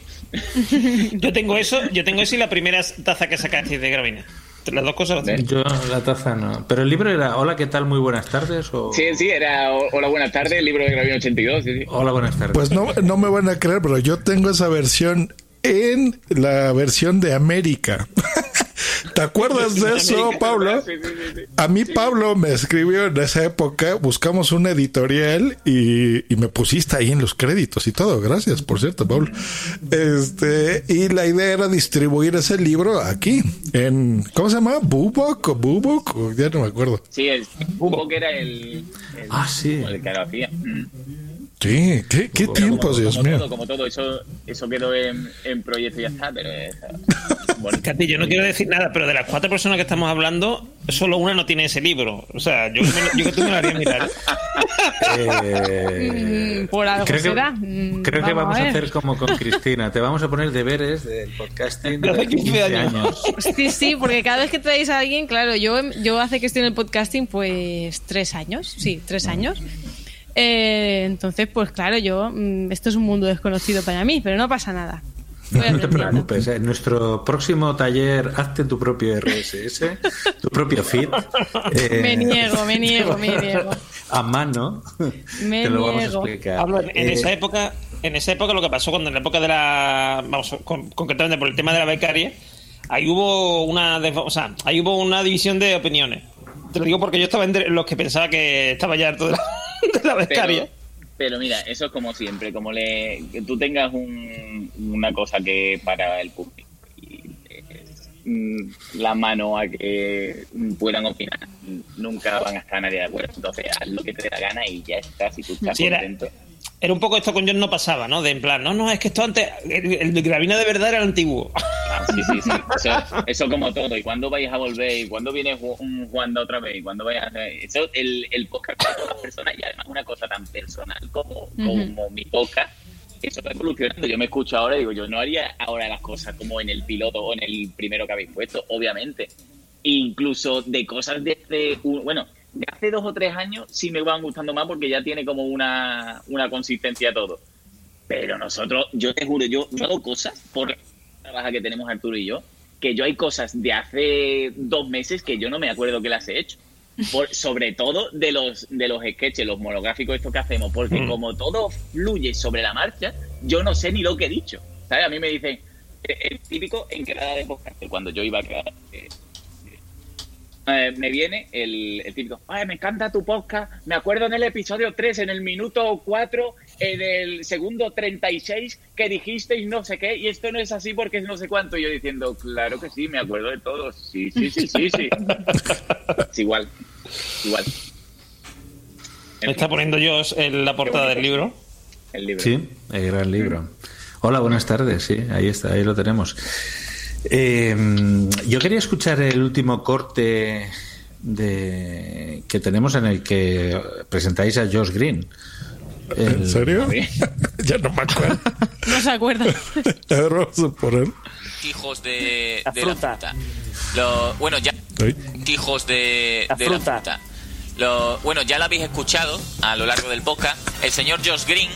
Yo tengo eso, yo tengo eso y la primera taza que sacaste de Gravina. Las dos cosas las tengo. Yo la taza no. Pero el libro era Hola, ¿qué tal? Muy buenas tardes. O... Sí, sí, era Hola, buenas tardes, el libro de Gravina 82. Sí, sí. Hola, buenas tardes. Pues no, no me van a creer, pero yo tengo esa versión en la versión de América. ¿Te acuerdas de eso, Pablo? A mí Pablo me escribió en esa época, buscamos una editorial y, y me pusiste ahí en los créditos y todo. Gracias, por cierto, Pablo. Este, y la idea era distribuir ese libro aquí, en, ¿cómo se llama? ¿Bubok o Bubok? O Ya no me acuerdo. Sí, el Bubok era el, el, Ah, sí. el que lo hacía. Sí, qué, qué tiempos, como, Dios como mío. Todo, como todo, eso, eso quedó en, en proyecto y ya está, pero es, bueno, Katy, yo no quiero decir nada, pero de las cuatro personas que estamos hablando, solo una no tiene ese libro. O sea, yo, me- yo que tú me lo haría mirar. Eh, por algo creo que, será. Creo que vamos a, hacer como con Cristina. Te vamos a poner deberes del podcasting de Hace 15 15 años. años. Sí, sí, porque cada vez que traéis a alguien, claro, yo, yo hace que estoy en el podcasting, pues tres años, sí, tres años. Eh, entonces, pues claro, yo, mm, esto es un mundo desconocido para mí, pero no pasa nada. No, te preocupes. En nuestro próximo taller, hazte tu propio RSS, tu propio feed. eh, Me niego, me niego, me niego. A mano. Me te lo vamos a niego. explicar. Pablo, en, Eh, esa época, en esa época lo que pasó cuando en la época de la vamos con- concretamente por el tema de la becaria, ahí hubo una o sea, ahí hubo una división de opiniones. Te lo digo porque yo estaba entre los que pensaba que estaba ya harto de la, de la becaria. pero, pero mira, eso es como siempre, como le, que tú tengas un- una cosa que para el público y mm, la mano a que puedan opinar, nunca van a estar nadie de acuerdo. Entonces, haz lo que te dé la gana y ya está, si tú estás era- contento. Era un poco esto con John no pasaba, ¿no? De en plan, no, no, es que esto antes, el, el de Gravina de verdad era el antiguo. Ah, sí, sí, sí. Eso, eso como todo. ¿Y cuándo vais a volver? ¿Y cuándo viene un Juan otra vez? ¿Y cuándo vais a hacer? Eso, el, el podcast para todas las personas y además una cosa tan personal como, como mi podcast. Eso va evolucionando. Yo me escucho ahora y digo, yo no haría ahora las cosas como en el piloto o en el primero que habéis puesto, obviamente. Incluso de cosas de hace, un- bueno, hace dos o tres años sí me van gustando más porque ya tiene como una, una consistencia todo. Pero nosotros, yo te juro, yo, yo hago cosas por la trabaja que tenemos Arturo y yo, que yo hay cosas de hace dos meses que yo no me acuerdo que las he hecho. Por, sobre todo de los de los sketches, los monográficos estos que hacemos, porque Mm. como todo fluye sobre la marcha, yo no sé ni lo que he dicho. ¿Sabes? A mí me dicen, eh, el típico en quedada de podcast, cuando yo iba a quedar, eh, eh, me viene el, el típico, Ay, me encanta tu podcast, me acuerdo en el episodio 3, en el minuto 4, en el segundo 36, que dijisteis no sé qué, y esto no es así porque es no sé cuánto. Y yo diciendo, claro que sí, me acuerdo de todo. Sí, sí, sí, sí, sí. es igual, igual. Me está poniendo yo en la portada del libro. El libro. Sí, el gran libro. Hola, buenas tardes. Sí, ahí está, ahí lo tenemos. Eh, yo quería escuchar el último corte de que tenemos en el que presentáis a Josh Green. El- ¿En serio? ya no me acuerdo. No se acuerda. A poner. Hijos de La de fruta. la fruta. Lo, bueno, ya. Ay. Hijos de, La de fruta. la fruta. Lo, bueno, ya lo habéis escuchado a lo largo del podcast. El señor Josh Green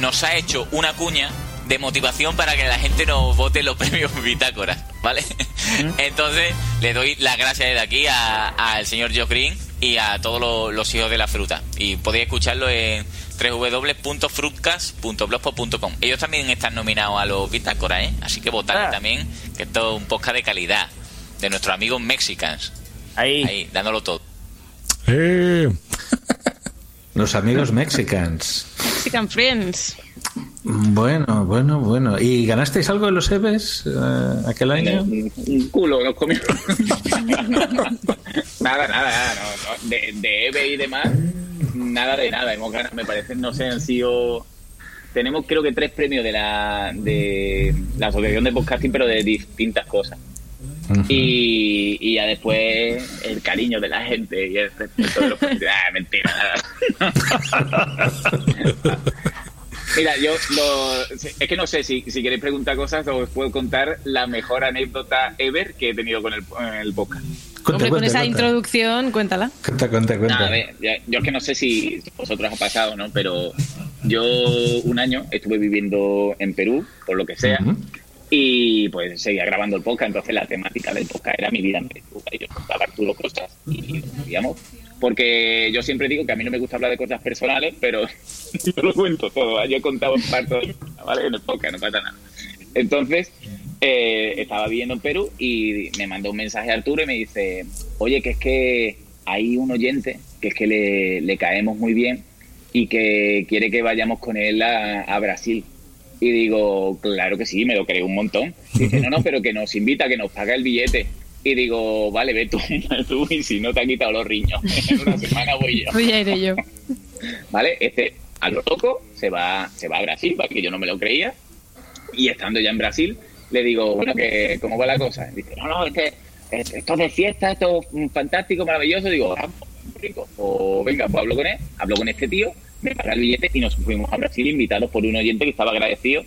nos ha hecho una cuña de motivación para que la gente nos vote los premios Bitácora, ¿vale? Entonces, le doy las gracias desde aquí a- al señor Josh Green y a todos los, los hijos de la fruta. Y podéis escucharlo en www.fruitcast.blogspot.com. Ellos también están nominados a los Bitácora, ¿eh? Así que votad Ah. también, que esto es un podcast de calidad. De nuestros amigos mexicans. Ahí. Ahí, dándolo todo. Eh, Los amigos mexicans. Mexican Friends. Bueno, bueno, bueno. ¿Y ganasteis algo en los EVEs eh, aquel año? Un, un culo nos comió. nada, nada, nada. no, no. De, de EVE y demás, nada de nada. Hemos ganado, me parece, no sé, han sido. Tenemos creo que tres premios de la, de la Asociación de Podcasting, pero de distintas cosas. Y, y ya después el cariño de la gente y el respeto de los ah, mentira. Mira, yo lo- es que no sé si, si queréis preguntar cosas os puedo contar la mejor anécdota ever que he tenido con el, el podcast. Hombre, con esa introducción, cuéntala. Cuenta, cuenta, cuenta. Nada, a ver, ya- yo es que no sé si vosotros ha pasado, ¿no? Pero yo un año estuve viviendo en Perú, por lo que sea, y pues seguía grabando el podcast, entonces la temática del podcast era mi vida en Perú. y Yo contaba Arturo cosas y digamos, porque yo siempre digo que a mí no me gusta hablar de cosas personales, pero yo lo cuento todo, ¿vale? yo he contado partes, ¿vale? En el podcast, no pasa nada. Entonces, eh, estaba viviendo en Perú y me mandó un mensaje a Arturo y me dice, oye, que es que hay un oyente que es que le, le caemos muy bien y que quiere que vayamos con él a Brasil. Y digo, claro que sí, me lo creo un montón. Dice, no, no, pero que nos invita, que nos paga el billete. Y digo, vale, ve tú, ve tú, y si no te han quitado los riños, en una semana voy yo. Pues ya iré yo. ¿Vale? Este, a lo loco, se va, se va a Brasil, porque yo no me lo creía. Y estando ya en Brasil, le digo, bueno, que ¿cómo va la cosa? Dice, no, no, es que es- esto es de fiesta, esto es fantástico, maravilloso. Digo, ah, pues, rico. O venga, pues hablo con él, hablo con este tío, me paga el billete y nos fuimos a Brasil invitados por un oyente que estaba agradecido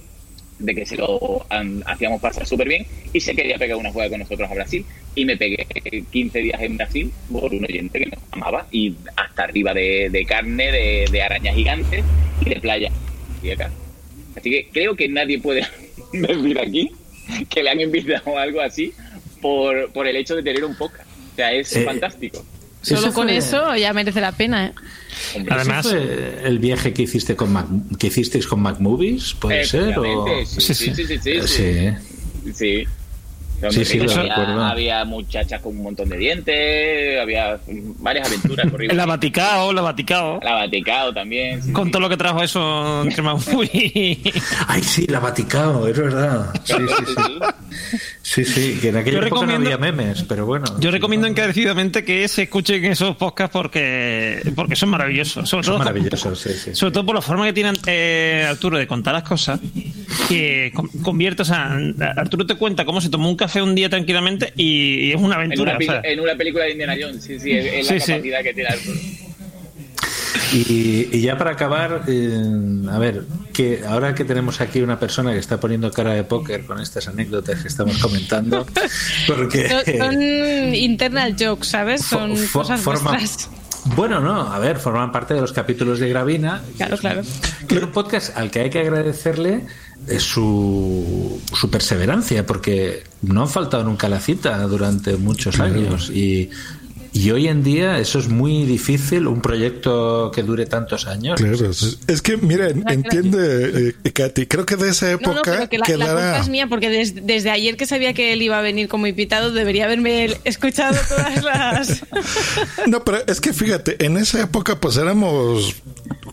de que se lo hacíamos pasar súper bien y se quería pegar una juega con nosotros a Brasil y me pegué 15 días en Brasil por un oyente que nos amaba y hasta arriba de, de carne, de, de arañas gigantes y de playa. Y acá. Así que creo que nadie puede decir aquí que le han invitado algo así por, por el hecho de tener un podcast. O sea, es Eh, fantástico. Solo Eso con fue- eso ya merece la pena, ¿eh? Además, el viaje que hiciste con Mac, que hicisteis con Mac Movies, puede ser o Efectivamente, sí, sí, sí, sí, sí, sí. Sí. Sí. Había, muchachas con un montón de dientes, había varias aventuras horribles. La Vaticao, la Vaticao. La Vaticao también. sí, Con sí. todo lo que trajo eso entre. Ay, sí, la Vaticao, es verdad. Sí, sí, sí. Sí, sí, que en aquella Yo época no recomiendo- había memes, pero bueno. Yo recomiendo encarecidamente que se escuchen esos podcasts porque, porque son maravillosos. Sobre Son todo, maravillosos, sí, sí. sobre todo por la forma que tiene eh, Arturo de contar las cosas, que con- convierte, o sea, Arturo te cuenta cómo se tomó un café un día tranquilamente y, es una En aventura. una, o peli- sea, en una película de Indiana Jones, sí, sí, es, es la Sí, sí. capacidad que tiene Arturo. Y, y ya para acabar, eh, a ver, que ahora que tenemos aquí una persona que está poniendo cara de póker con estas anécdotas que estamos comentando, porque Son, son internal jokes, ¿sabes? Son fo- cosas forma- vuestras. Bueno, no, a ver, forman parte de los capítulos de Gravina. Claro, claro. Que es un podcast al que hay que agradecerle eh, su, su perseverancia, porque no han faltado nunca a la cita durante muchos años. Y, y hoy en día eso es muy difícil, un proyecto que dure tantos años. Claro, es es que, mira, entiende, eh, Katy, creo que de esa No, época no, pero que la, la quedará... culpa es mía porque des- desde ayer que sabía que él iba a venir como invitado debería haberme escuchado todas las... No, pero es que fíjate, en esa época pues éramos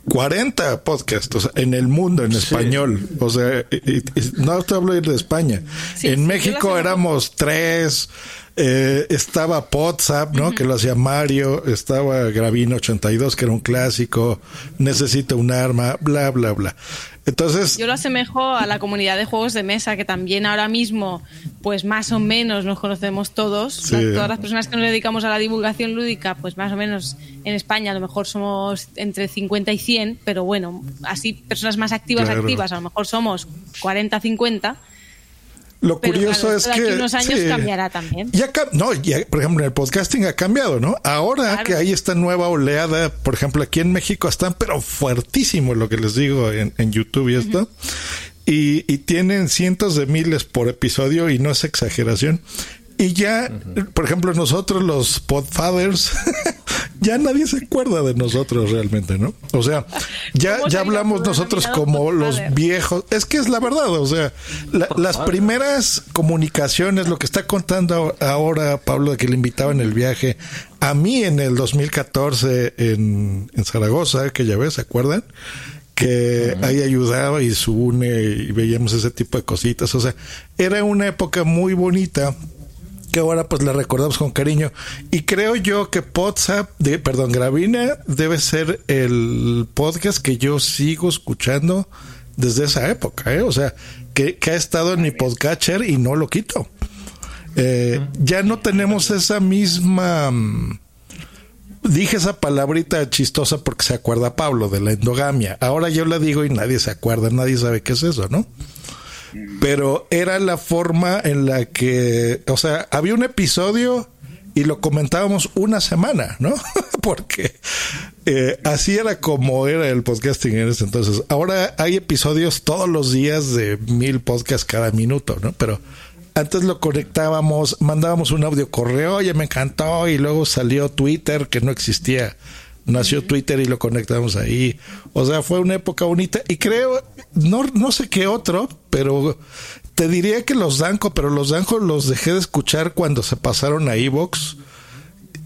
40 podcasts o sea, en el mundo en español. O sea, y- y- no te hablo de España. Sí, en sí, México éramos tres. Eh, estaba WhatsApp, ¿no? Que lo hacía Mario. Estaba Gravino 82, que era un clásico. Necesito un arma, bla, bla, bla. Entonces, Yo lo asemejo a la comunidad de juegos de mesa, que también ahora mismo, pues más o menos nos conocemos todos. Sí. Todas las personas que nos dedicamos a la divulgación lúdica, pues más o menos en España a lo mejor somos entre 50 y 100, pero bueno, así personas más activas, Claro. activas, a lo mejor somos 40, 50. Lo Pero curioso claro, es que. unos años sí. cambiará también. Ya no, ya, por ejemplo, en el podcasting ha cambiado, ¿no? Ahora Claro. que hay esta nueva oleada, por ejemplo, aquí en México están, pero fuertísimo lo que les digo en, en YouTube y esto. Y, y tienen cientos de miles por episodio y no es exageración. Y ya, por ejemplo, nosotros los podfathers, ya nadie se acuerda de nosotros realmente, ¿no? O sea, ya, ya hablamos nosotros como los viejos. Es que es la verdad, o sea, la- las primeras comunicaciones, lo que está contando ahora Pablo de que le invitaba en el viaje, a mí en el 2014 en, en Zaragoza, que ya ves, ¿se acuerdan? que ahí ayudaba y su une y veíamos ese tipo de cositas. O sea, era una época muy bonita que ahora pues la recordamos con cariño. Y creo yo que WhatsApp, de, perdón, Gravina debe ser el podcast que yo sigo escuchando desde esa época, ¿eh? O sea, que, que ha estado en mi podcatcher y no lo quito. Eh, ya no tenemos esa misma... mm, dije esa palabrita chistosa porque se acuerda Pablo de la endogamia. Ahora yo la digo y nadie se acuerda, nadie sabe qué es eso, ¿no? Pero era la forma en la que, o sea, había un episodio y lo comentábamos una semana, ¿no? Porque eh, así era como era el podcasting en ese entonces. Ahora hay episodios todos los días de mil podcasts cada minuto, ¿no? Pero antes lo conectábamos, mandábamos un audio correo, oye, me encantó, y luego salió Twitter, que no existía. Nació Twitter y lo conectamos ahí. O sea, fue una época bonita. Y creo, no, no sé qué otro, pero te diría que los Danco, pero los Danco los dejé de escuchar cuando se pasaron a Evox.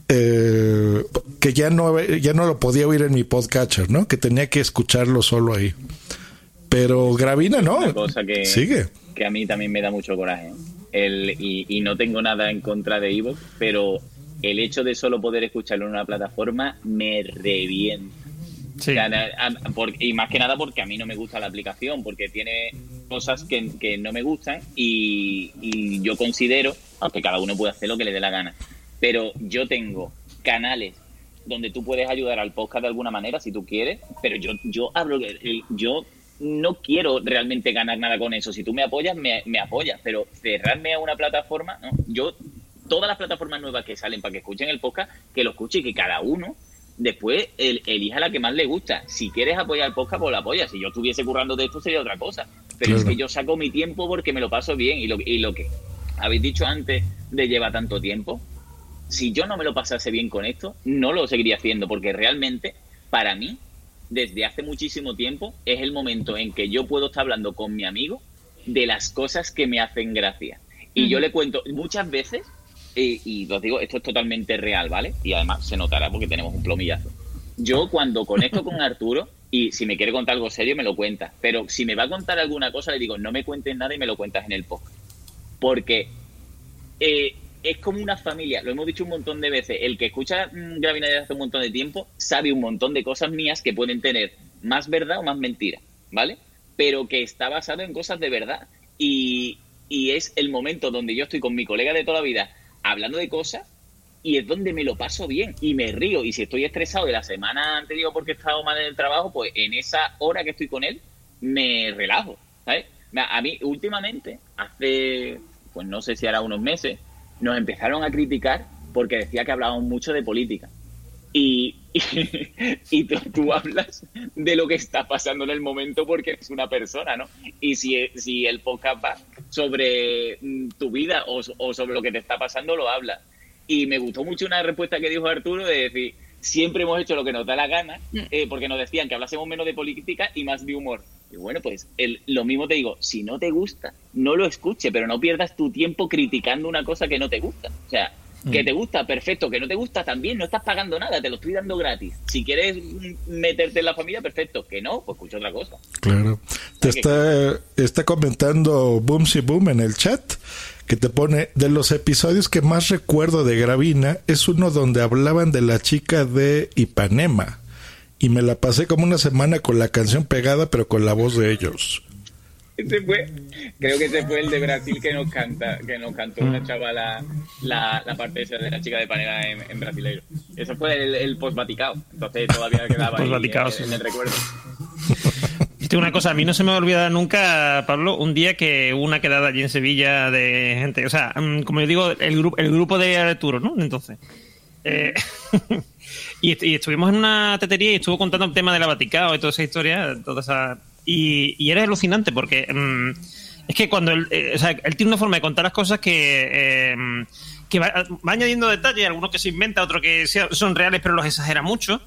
Eh, que ya no, ya no lo podía oír en mi podcatcher, ¿no? Que tenía que escucharlo solo ahí. Pero Gravina no. Una cosa que, Sigue. que a mí también me da mucho coraje. El, y, y no tengo nada en contra de Evox, pero el hecho de solo poder escucharlo en una plataforma me revienta. Y más que nada porque a mí no me gusta la aplicación, porque tiene cosas que, que no me gustan y, yo considero, aunque cada uno puede hacer lo que le dé la gana, pero yo tengo canales donde tú puedes ayudar al podcast de alguna manera si tú quieres, pero yo, yo hablo, el- yo no quiero realmente ganar nada con eso. Si tú me apoyas, me, me apoyas, pero cerrarme a una plataforma, no. Yo, todas las plataformas nuevas que salen para que escuchen el podcast, que lo escuche y que cada uno después el- elija la que más le gusta. Si quieres apoyar el podcast, pues lo apoyas. Si yo estuviese currando de esto sería otra cosa. Pero es que yo saco mi tiempo porque me lo paso bien y lo, y lo que habéis dicho antes de llevar tanto tiempo, si yo no me lo pasase bien con esto, no lo seguiría haciendo, porque realmente, para mí, desde hace muchísimo tiempo, es el momento en que yo puedo estar hablando con mi amigo de las cosas que me hacen gracia. Y yo le cuento muchas veces, eh, y os digo, esto es totalmente real, ¿vale? Y además se notará porque tenemos un plomillazo. Yo cuando conecto con Arturo, y si me quiere contar algo serio, me lo cuenta. Pero si me va a contar alguna cosa, le digo, no me cuentes nada y me lo cuentas en el podcast. Porque eh, es como una familia, lo hemos dicho un montón de veces, el que escucha mm, Gravina desde hace un montón de tiempo sabe un montón de cosas mías que pueden tener más verdad o más mentira, ¿vale? Pero que está basado en cosas de verdad. Y, y es el momento donde yo estoy con mi colega de toda la vida hablando de cosas y es donde me lo paso bien y me río. Y si estoy estresado de la semana anterior porque he estado mal en el trabajo, pues en esa hora que estoy con él me relajo, ¿sabes? A mí últimamente, hace, pues no sé si hará unos meses, nos empezaron a criticar porque decía que hablábamos mucho de política. Y, y, y tú, tú hablas de lo que está pasando en el momento porque eres una persona, ¿no? Y si, si el podcast va sobre mm, tu vida o, o sobre lo que te está pasando, lo hablas. Y me gustó mucho una respuesta que dijo Arturo de decir, siempre hemos hecho lo que nos da la gana, eh, porque nos decían que hablásemos menos de política y más de humor. Y bueno, pues el, lo mismo te digo, si no te gusta, no lo escuche, pero no pierdas tu tiempo criticando una cosa que no te gusta. O sea, que Mm. te gusta, perfecto, que no te gusta también, no estás pagando nada, te lo estoy dando gratis. Si quieres meterte en la familia, perfecto, que no, pues escucha otra cosa. Claro. Te está, está comentando Boomsy Boom en el chat que te pone de los episodios que más recuerdo de Gravina es uno donde hablaban de la chica de Ipanema y me la pasé como una semana con la canción pegada pero con la voz de ellos. Ese fue, creo que ese fue el de Brasil que nos canta, que nos cantó una chavala la, la parte esa de la chica de panera en, en brasileiro. Eso fue el, el post-Vaticao. Entonces todavía quedaba ahí en, sí. en el recuerdo. Una cosa, a mí no se me va a olvidar nunca, Pablo, un día que hubo una quedada allí en Sevilla de gente, o sea, mm, como yo digo, el, grupo el grupo de Arturo, ¿no? Entonces. eh, y, est- y estuvimos en una tetería y estuvo contando el tema de la Vaticao y toda esa historia, toda esa... Y, y era alucinante porque mm, es que cuando él, eh, o sea, él tiene una forma de contar las cosas que, eh, que va, añadiendo detalles, algunos que se inventa, otros que son reales pero los exagera mucho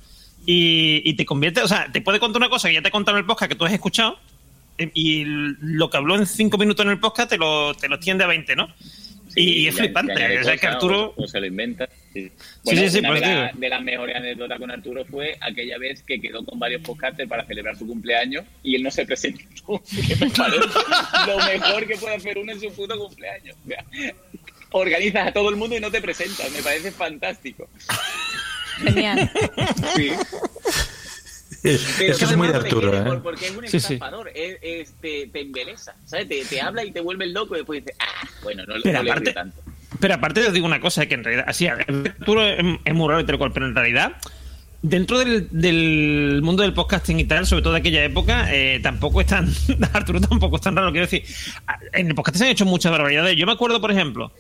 y, te convierte, o sea, te puede contar una cosa que ya te he contado en el podcast que tú has escuchado eh, y lo que habló en cinco minutos en el podcast te lo, te lo extiende a 20, ¿no? Y, es flipante, o sea, que Arturo... O, o se lo inventa. Sí, Bueno, sí, sí, una de, la- de las mejores anécdotas con Arturo fue aquella vez que quedó con varios podcasters para celebrar su cumpleaños y él no se presentó. que me parece lo mejor que puede hacer uno en su puto cumpleaños. O sea, organizas a todo el mundo y no te presentas. Me parece fantástico. Genial. Sí. Pero Eso es ¿sabes muy de? Arturo, Por- ¿eh? Porque es un Sí, es- es- te, te embeleza, ¿sabes? Te, te habla y te vuelve loco y después dices, ah, bueno, no, Pero no le aparte- río tanto. Pero aparte os digo una cosa, que en realidad, así, Arturo es, es muy raro y tal cual, pero en realidad, dentro del, del mundo del podcasting y tal, sobre todo de aquella época, eh, tampoco es tan, Arturo tampoco es tan raro, quiero decir, en el podcasting se han hecho muchas barbaridades. Yo me acuerdo, por ejemplo,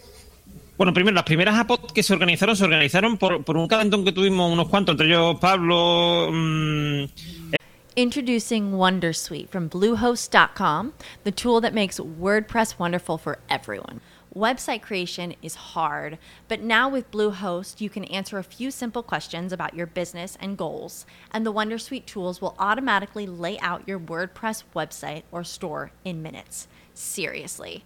bueno, primero, las primeras APOD que se organizaron, se organizaron por, por un calentón que tuvimos unos cuantos, entre ellos Pablo, mm, Introducing Wondersuite from Bluehost.com, the tool that makes WordPress wonderful for everyone. Website creation is hard, but now with Bluehost, you can answer a few simple questions about your business and goals, and the Wondersuite tools will automatically lay out your WordPress website or store in minutes. Seriously.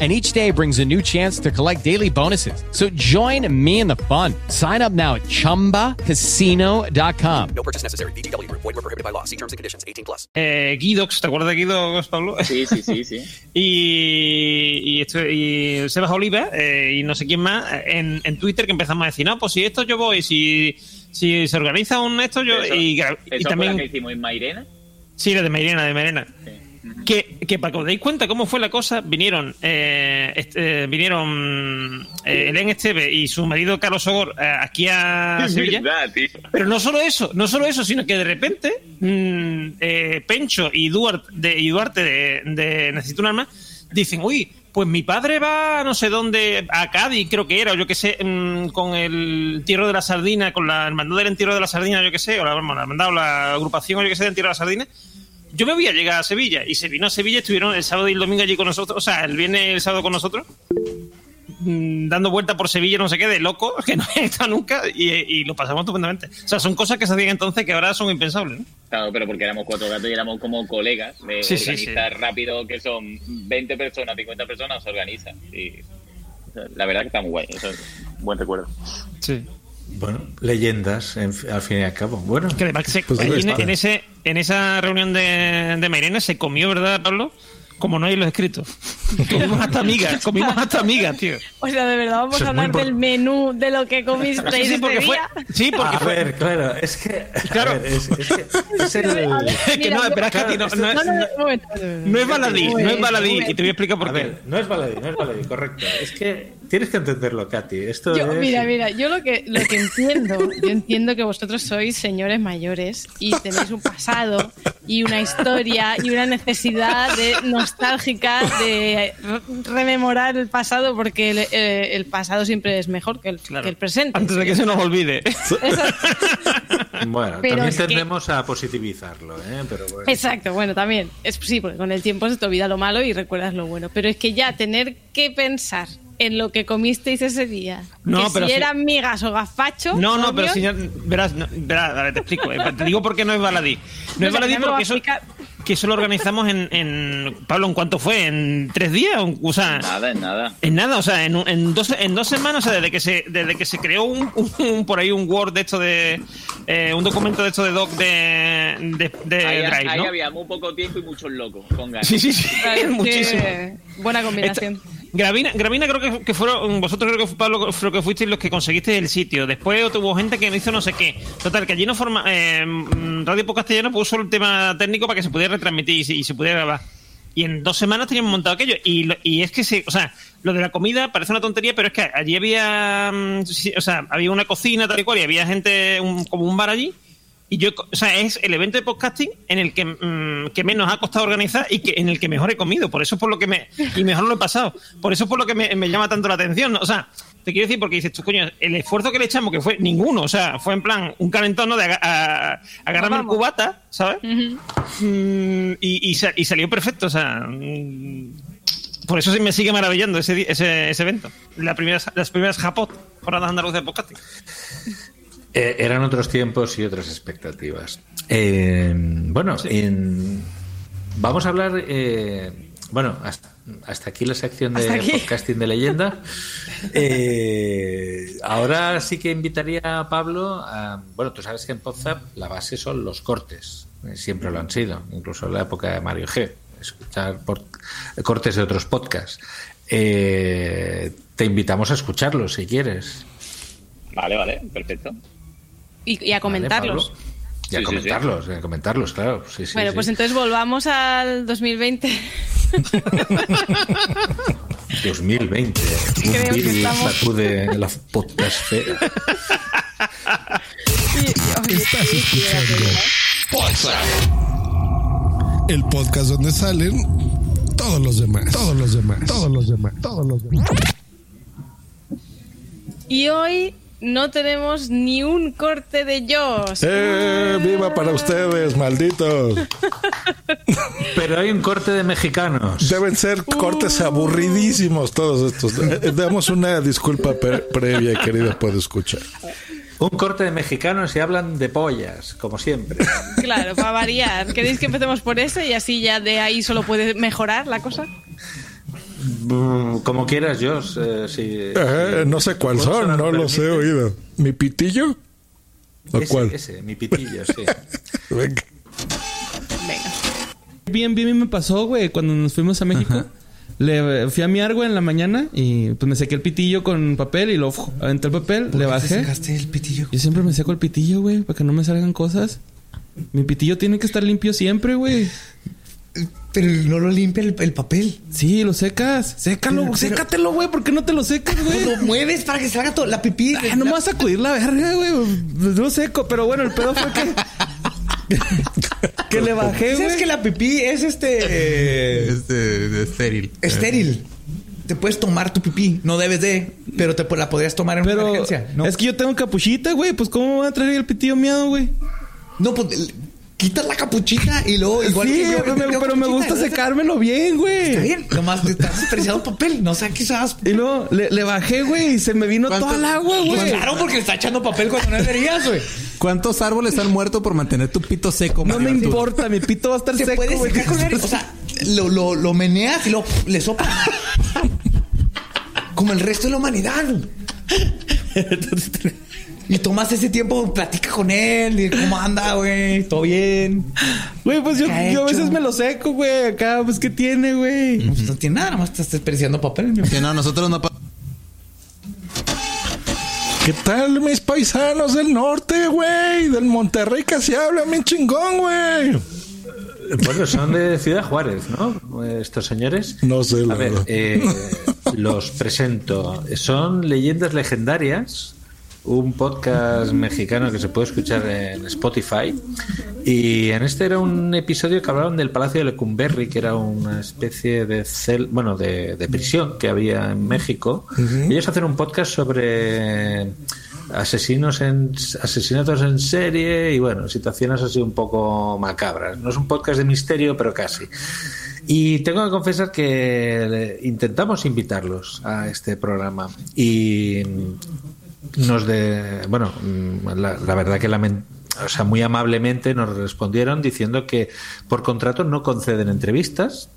And each day brings a new chance to collect daily bonuses. So join me in the fun. Sign up now at chumbacasino.com. No purchase necessary. BGW. Void were prohibited by law. See terms and conditions. 18 plus. eh, Guidox, ¿te acuerdas de Guidox, Pablo? Sí, sí, sí, sí. y, y, esto- y Sebas Oliva eh, y no sé quién más en, en Twitter que empezamos a decir, no, pues si esto yo voy, si, si se organiza un esto yo... Eso- y, y ¿Eso la también... que hicimos en Mairena? Sí, la de Mairena, de Mairena. Que, que para que os deis cuenta cómo fue la cosa, vinieron eh, este, eh, vinieron eh, Helen Esteve y su marido Carlos Sogor eh, aquí a Sevilla. verdad. Pero no solo eso, no solo eso, sino que de repente mm, eh, Pencho y Duarte de, y Duarte de, de Necesito un arma dicen, uy, pues mi padre va a no sé dónde, a Cádiz creo que era, o yo que sé, mm, con el entierro de la sardina, con la hermandad del entierro de la sardina, yo que sé, o la, bueno, la hermandad o la agrupación, o yo que sé, del entierro de la sardina. Yo me voy a llegar a Sevilla y se vino a Sevilla, estuvieron el sábado y el domingo allí con nosotros, o sea, el viernes y el sábado con nosotros mm, dando vuelta por Sevilla, no sé qué, de loco, que no he estado nunca, y, y lo pasamos estupendamente. O sea, son cosas que se hacían entonces que ahora son impensables, ¿no? Claro, pero porque éramos cuatro gatos y éramos como colegas de Sí, sí, organizar rápido que son 20 personas, 50 personas, se organizan. Y la verdad que está muy guay. Eso es un buen recuerdo. Sí. Bueno, leyendas, en fi- al fin y al cabo. Bueno, Que se- pues en, ese, en esa reunión de, de Mairena se comió, ¿verdad, Pablo? Como no hay los escritos. comimos hasta amigas, comimos hasta amigas, tío. O sea, de verdad vamos Eso a hablar del menú de lo que comisteis Sí, sí, ese porque fue- día. Sí, porque a fue- ver, claro, es que. Claro. a ver, es, es que es el. que no, espera, Katy, no, no, es- no es baladí, no es baladí, y te voy a explicar por A qué. ver, no es baladí, no es baladí, correcto. Es que tienes que entenderlo, Katy. Esto Yo, es. mira, mira, yo lo que, lo que entiendo, yo entiendo que vosotros sois señores mayores y tenéis un pasado y una historia y una necesidad de nostálgica de re- rememorar el pasado porque el, eh, el pasado siempre es mejor que el, que el presente. Antes de que se nos olvide. Bueno, Pero también es que- tendemos a positivizarlo, ¿eh? Pero bueno. Exacto, bueno, también. Es, sí, porque con el tiempo se te olvida lo malo y recuerdas lo bueno. Pero es que ya tener que pensar en lo que comisteis ese día, No, que pero si eran migas o gazpacho. No, no, pero ya- verás, no, verás, a ver, te explico. eh, Te digo por qué no es baladí. No No, es baladí porque eso, que eso lo organizamos en, en- Pablo, ¿en cuánto fue? ¿En tres días? O sea, Nada, en nada. en nada, o sea, en, en dos, en dos semanas, o sea, desde que se, desde que se creó un, un- un- por ahí un Word de esto de. eh, un documento de esto de doc de, de, de Ahí, Drive, ahí ¿no? había muy poco tiempo y muchos locos, con ganas. Sí, sí, sí, muchísimo. Buena combinación. Gravina, Gravina creo que, que fueron, vosotros creo que fue Pablo, que fuisteis los que conseguisteis el sitio. Después tuvo gente que hizo no sé qué. Total, que allí no forma, eh, Radio Post Castellano puso el tema técnico para que se pudiera retransmitir y, se- pudiera grabar. Y en dos semanas teníamos montado aquello. Y, lo- y es que se, o sea, lo de la comida parece una tontería, pero es que allí había, mm, o sea, había una cocina tal y cual y había gente, un- como un bar allí. Y yo, o sea, es el evento de podcasting en el que, mm, que menos ha costado organizar y que en el que mejor he comido. Por eso es por lo que me. Y mejor lo he pasado. Por eso es por lo que me, me llama tanto la atención. O sea, te quiero decir, porque dices tú, coño, el esfuerzo que le echamos, que fue ninguno, o sea, fue en plan un calentón ¿no? de aga- a- agarrarme el cubata, ¿sabes? Mm, y, y sa- y salió perfecto, o sea. mm, por eso sí me sigue maravillando ese, ese, ese evento. La primera, las primeras Japot, jornadas andaluces de podcasting. Eh, eran otros tiempos y otras expectativas. Eh, bueno, en- vamos a hablar. eh, bueno, hasta, hasta aquí la sección de podcasting de leyenda. Eh, ahora sí que invitaría a Pablo. A, bueno, tú sabes que en Podzap la base son los cortes. Siempre lo han sido, incluso en la época de Mario G. Escuchar por- cortes de otros podcasts. Eh, te invitamos a escucharlos si quieres. Vale, vale, perfecto. Y, y a comentarlos. Y a Sí, sí, comentarlos, y a comentarlos, claro. Sí, sí, bueno, sí. pues entonces volvamos al 2020. 2020. Un Creo que virus estamos- sacude la podcastfera. Estás escuchando el podcast donde salen todos los demás, todos los demás, todos los demás, todos los demás. Y hoy no tenemos ni un corte de Joss. ¡Eh! ¡Viva para ustedes, malditos! Pero hay un corte de mexicanos. Deben ser cortes aburridísimos todos estos. Eh, Damos una disculpa pre- previa, querido, puedo escuchar. Un corte de mexicanos y hablan de pollas, como siempre. Claro, para variar. ¿Queréis que empecemos por ese y así ya de ahí solo puede mejorar la cosa? Mm, Como quieras, Josh. eh, si- Eh, no sé cuál ¿Puedo son, no los he oído. ¿Mi pitillo? ¿O ese, cuál? ese, mi pitillo, sí. Venga. Bien, bien, bien me pasó, güey, cuando nos fuimos a México. Le fui a miar, güey, en la mañana y pues me sequé el pitillo con papel y lo uf, aventé el papel, le bajé. el pitillo? Yo siempre me seco el pitillo, güey, para que no me salgan cosas. Mi pitillo tiene que estar limpio siempre, güey. Pero no lo limpia el, el papel. Sí, lo secas. Sécalo, Pero- sécatelo, güey. ¿Por qué no te lo secas, güey? Lo mueves para que salga todo, la pipí. Ah, no me vas a sacudir la verga, güey. Lo seco, pero bueno, el pedo fue que. que le bajé, ¿Sabes güey. que la pipí es este. Este, estéril. estéril? Te puedes tomar tu pipí. No debes de, pero te la podrías tomar en una Pero emergencia. ¿no? es que yo tengo capuchita, güey. Pues, ¿cómo me va a traer el pitillo miado, güey? No, pues quitas la capuchita y luego igual sí, que yo. pero, me, pero gusta secármelo bien, güey. Está bien, nomás te estás despreciando papel. No sé qué sabes. Y luego le, le bajé, güey, y se me vino ¿Cuánto- toda el agua, güey. Pues claro, porque le está echando papel cuando no deberías, güey. ¿Cuántos árboles han muerto por mantener tu pito seco? No me Arturo? importa, mi pito va a estar Se seco, puede güey. secar con aire. O sea, lo, lo, lo meneas y lo, le sopas. Como el resto de la humanidad. Y tomas ese tiempo, platica con él, y cómo anda, güey, todo bien. Güey, pues yo, ¿Qué ha yo a veces me lo seco, güey. Acá, pues, ¿qué tiene, güey? No, pues no tiene nada, nomás estás desperdiciando papel. mi Que no, nosotros no. ¿Qué tal, mis paisanos del norte, güey? Del Monterrey que se habla bien chingón, güey. Bueno, son de Ciudad Juárez, ¿no? Estos señores. No sé, la A ver, eh, los presento. Son Leyendas Legendarias, un podcast mexicano que se puede escuchar en Spotify. Y en este era un episodio que hablaban del Palacio de Lecumberri, que era una especie de cel, bueno, de, de prisión que había en México. Ellos hacen un podcast sobre asesinos en asesinatos en serie y bueno, situaciones así un poco macabras. No es un podcast de misterio, pero casi. Y tengo que confesar que intentamos invitarlos a este programa y nos de bueno mm, la, la verdad que lamen- o sea muy amablemente nos respondieron diciendo que por contrato no conceden entrevistas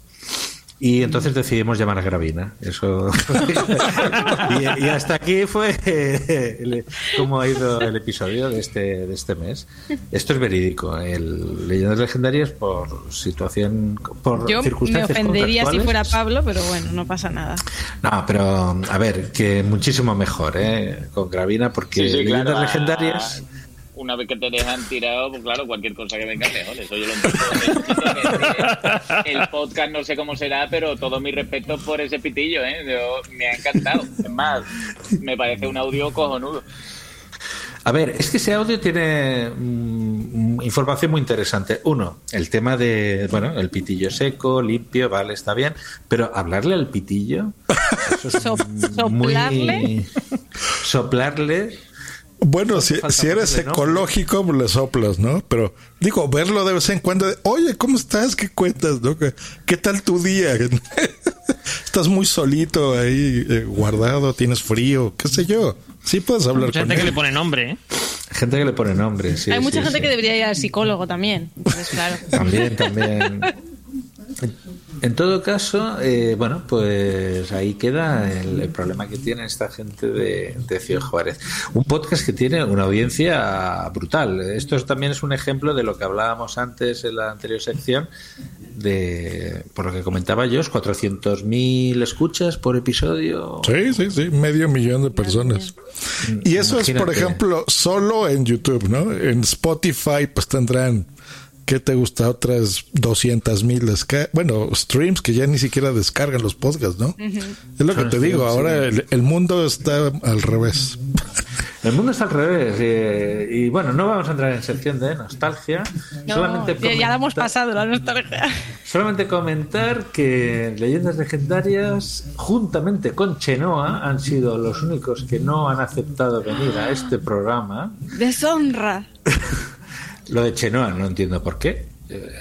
y entonces decidimos llamar a Gravina. Eso. y, y hasta aquí fue el- cómo ha ido el episodio de este, de este mes. Esto es verídico. El Leyendas Legendarias, por situación, por Yo me ofendería si fuera Pablo, pero bueno, no pasa nada. No, pero a ver, que muchísimo mejor, ¿eh? Con Gravina, porque Sí, sí, Leyendas claro, Legendarias. Una vez que te dejan tirado, pues claro, cualquier cosa que venga mejor. Eso yo lo entiendo. El podcast no sé cómo será, pero todo mi respeto por ese pitillo, ¿eh? Yo- me ha encantado. Es más, me parece un audio cojonudo. A ver, es que ese audio tiene mm, información muy interesante. Uno, el tema de, bueno, el pitillo seco, limpio, vale, está bien, pero hablarle al pitillo, eso es muy- ¿Soplarle? soplarle. Bueno, si, si eres ecológico, pues le soplas, ¿no? Pero digo, verlo de vez en cuando, de, oye, ¿cómo estás? ¿Qué cuentas? ¿no? ¿Qué, qué tal tu día? estás muy solito ahí, eh, guardado, tienes frío, qué sé yo. Sí puedes hablar Mucha con gente que le pone nombre, ¿eh? Gente que le pone nombre, sí. Hay mucha sí, gente sí. que debería ir al psicólogo también. Entonces, claro. También, también. En todo caso, eh, bueno, pues ahí queda el, el problema que tiene esta gente de, de Ciudad Juárez. Un podcast que tiene una audiencia brutal. Esto también es un ejemplo de lo que hablábamos antes en la anterior sección, de, por lo que comentaba yo, 400.000 escuchas por episodio. Sí, sí, sí, medio millón de personas. Y eso es, por ejemplo, solo en YouTube, ¿no? En Spotify, pues tendrán, ¿qué te gusta? Otras 200 mil, bueno, streams que ya ni siquiera descargan los podcasts, ¿no? Es lo que Son te digo, streams, ahora sí. el, el mundo está al revés. El mundo está al revés. eh, y bueno, no vamos a entrar en sección de nostalgia. No, solamente ya, ya la hemos comentar- pasado, la nostalgia. Solamente comentar que Leyendas Legendarias, juntamente con Chenoa, han sido los únicos que no han aceptado venir a este programa. Deshonra. Lo de Chenoa no entiendo por qué.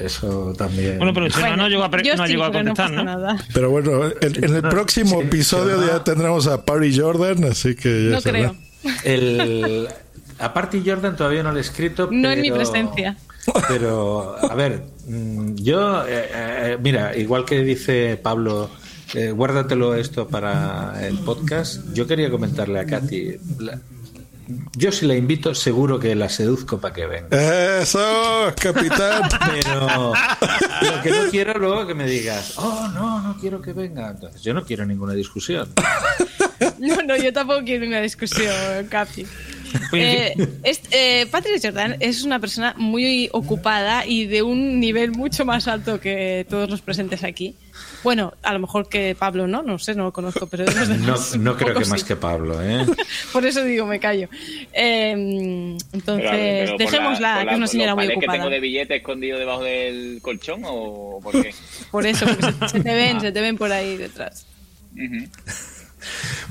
Eso también. Bueno, pero Chenoa no llegó a, no llegó a contestar, ¿no? nada. Pero bueno, en, en el No, próximo sí, episodio ya no. tendremos a Parry Jordan, así que ya No sabrá. creo. El, a Party Jordan todavía no lo he escrito. No en mi pero- presencia. Pero, a ver, mm, yo, eh, eh, mira, igual que dice Pablo, eh, guárdatelo esto para el podcast, yo quería comentarle a Katy, la- yo si la invito seguro que la seduzco para que venga. Eso, capitán. Pero lo que no quiero luego que me digas, oh, no, no quiero que venga. Entonces yo no quiero ninguna discusión. No, no, yo tampoco quiero una discusión, Capi. Eh, es- eh, Patrick Jordan es una persona muy ocupada y de un nivel mucho más alto que todos los presentes aquí. Bueno, a lo mejor que Pablo, ¿no? No sé, no lo conozco, pero de los No, demás, no un creo que más que Pablo, ¿eh? Por eso digo, me callo. Eh, entonces, Pero, dejémosla, la- que es una señora muy que ocupada. tengo de billetes escondidos debajo del colchón o por qué? Por eso, porque se, se te ven, Ah. se te ven por ahí detrás.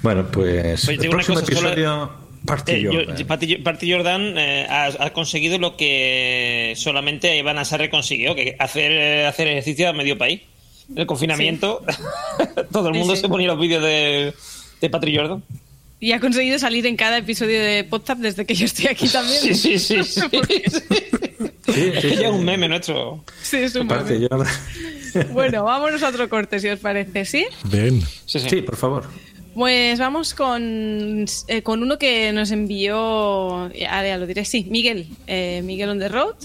Bueno, pues Oye, el próximo cosa, solo- episodio, Party Eh, yo- Jordan. Party, Party Jordan eh, ha, ha conseguido lo que solamente Iván Asarre consiguió, que hacer, eh, hacer ejercicio a medio país. En el confinamiento, todo el Sí, mundo sí. se ponía los vídeos de, de Patri Jordan. Y ha conseguido salir en cada episodio de Podtap desde que yo estoy aquí también. Sí, sí, sí. sí. es que ya es un meme nuestro. Sí, es un meme. Bueno, vámonos a otro corte, si os parece, ¿sí? Ven. Sí, por favor. Pues vamos con, eh, con uno que nos envió, ahora ya lo diré, sí, Miguel, eh, Miguel on the road,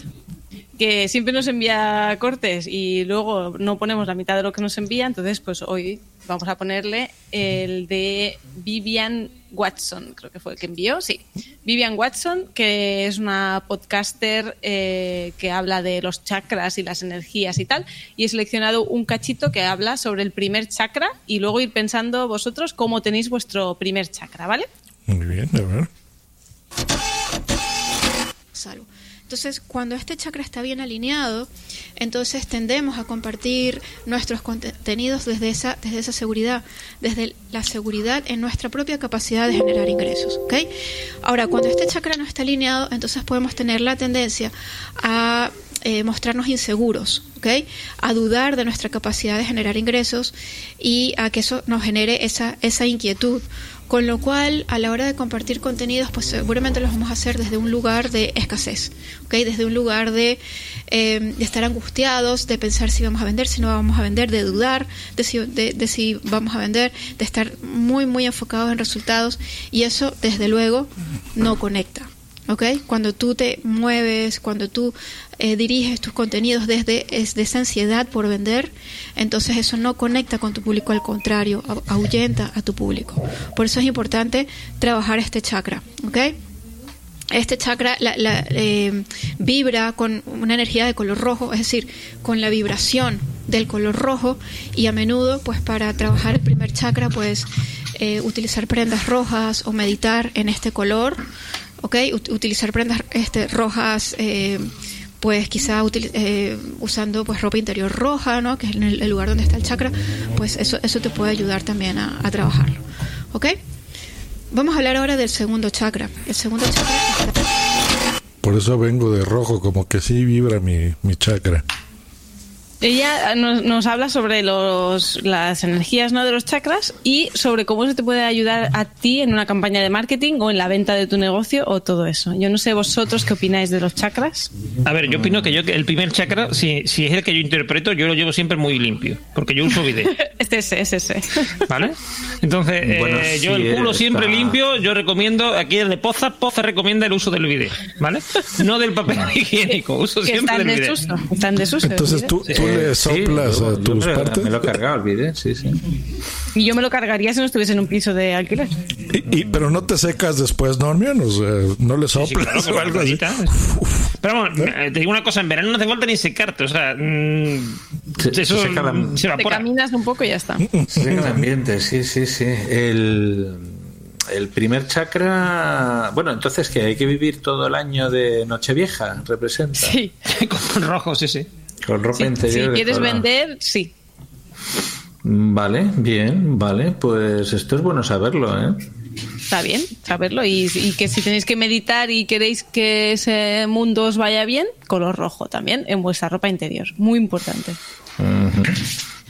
que siempre nos envía cortes y luego no ponemos la mitad de lo que nos envía, entonces pues hoy vamos a ponerle el de Vivian Watson, creo que fue el que envió, sí. Vivian Watson, que es una podcaster eh, que habla de los chakras y las energías y tal, y he seleccionado un cachito que habla sobre el primer chakra y luego ir pensando vosotros cómo tenéis vuestro primer chakra, ¿vale? Muy bien, a ver. salvo. Entonces, cuando este chakra está bien alineado, entonces tendemos a compartir nuestros contenidos desde esa, desde esa seguridad, desde la seguridad en nuestra propia capacidad de generar ingresos. ¿ok? Ahora, cuando este chakra no está alineado, entonces podemos tener la tendencia a eh, mostrarnos inseguros, ¿ok? a dudar de nuestra capacidad de generar ingresos y a que eso nos genere esa, esa inquietud. Con lo cual, a la hora de compartir contenidos, pues seguramente los vamos a hacer desde un lugar de escasez, ¿ok? Desde un lugar de, eh, de estar angustiados, de pensar si vamos a vender, si no vamos a vender, de dudar de si, de, de si vamos a vender, de estar muy, muy enfocados en resultados y eso, desde luego, no conecta. ¿ok? Cuando tú te mueves, cuando tú eh, diriges tus contenidos desde es esa ansiedad por vender, entonces eso no conecta con tu público, al contrario, ahuyenta a tu público. Por eso es importante trabajar este chakra, ¿ok? Este chakra eh, vibra con una energía de color rojo, es decir, con la vibración del color rojo y a menudo, pues para trabajar el primer chakra, pues eh, utilizar prendas rojas o meditar en este color ¿ok? Ut- utilizar prendas este, rojas, pues quizá util- eh, usando pues ropa interior roja, ¿no? Que es el, lugar donde está el chakra, pues eso, eso te puede ayudar también a, trabajarlo, ¿ok? Vamos a hablar ahora del segundo chakra. El segundo chakra Por eso vengo de rojo, como que sí vibra mi, mi chakra. Ella nos, nos habla sobre los, las energías ¿no? de los chakras y sobre cómo se te puede ayudar a ti en una campaña de marketing o en la venta de tu negocio o todo eso. Yo no sé vosotros qué opináis de los chakras. A ver, yo opino que yo que el primer chakra, si, si es el que yo interpreto, yo lo llevo siempre muy limpio, porque yo uso bidet, Este ese, es ese. ¿vale? Entonces, eh, yo el culo está- siempre limpio, yo recomiendo, aquí el de Poza, Poza recomienda el uso del bidet, ¿vale? No del papel higiénico, uso siempre del bidet. desuso. Está en desuso. Entonces tú, tú le sí, soplas yo- a yo tus me- partes. Me lo he cargado el vídeo, sí, sí. Y yo me lo cargaría si no estuviese en un piso de alquiler. Y, y- pero no te secas después, Normion, o sea, no le Sí, soplas claro, o algo así. Pero vamos, eh, te digo una cosa, en verano no hace falta ni secarte, o sea, mm, Se- eso se seca la- se Te evapora. caminas un poco y ya está. Sí, el ambiente, sí, sí, sí. El, el primer chakra. Bueno, entonces que hay que vivir todo el año de Nochevieja, representa. Sí. Con rojo, sí, sí. Con ropa interior. si quieres vender, sí. Vale, bien, vale. Pues esto es bueno saberlo, ¿eh? Está bien saberlo. Y, y que si tenéis que meditar y queréis que ese mundo os vaya bien, color rojo también en vuestra ropa interior. Muy importante.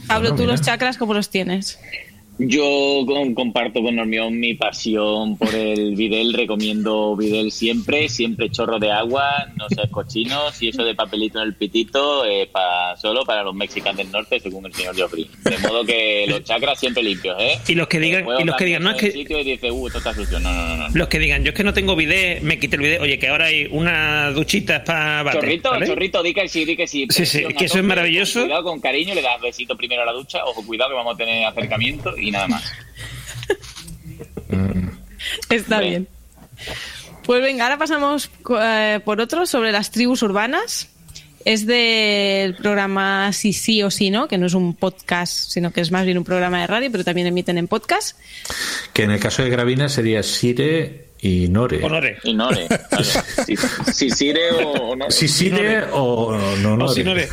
Pablo, Bueno, tú mira. los chakras, ¿cómo los tienes? Yo con- comparto con Normión mi pasión por el Videl, recomiendo Videl siempre, siempre chorro de agua, no seas cochinos y eso de papelito en el pitito eh, pa- solo para los mexicanos del norte, según el señor Joffrey. De modo que los chakras siempre limpios, ¿eh? Y los que digan, y los que digan, no es que dice, uh, esto está sucio. No, no, no. los que digan, yo es que no tengo bidet, me quité el bidet. Oye, que ahora hay una duchita para Chorrito, ¿vale? chorrito, di que sí, di que sí. Sí, sí, Presión que eso es maravilloso. con Cuidado, con cariño, le das besito primero a la ducha. Ojo, cuidado que vamos a tener acercamiento y nada más. Está Hombre. bien. Pues venga, ahora pasamos eh, por otro sobre las tribus urbanas. Es del programa Si sí o sí no, que no es un podcast, sino que es más bien un programa de radio, pero también emiten en podcast. Que en el caso de Gravina sería Sire y Nore. Honore. Y Nore. vale. Si, si Sire o, o no. Si Sire o no Nore. O si Nore.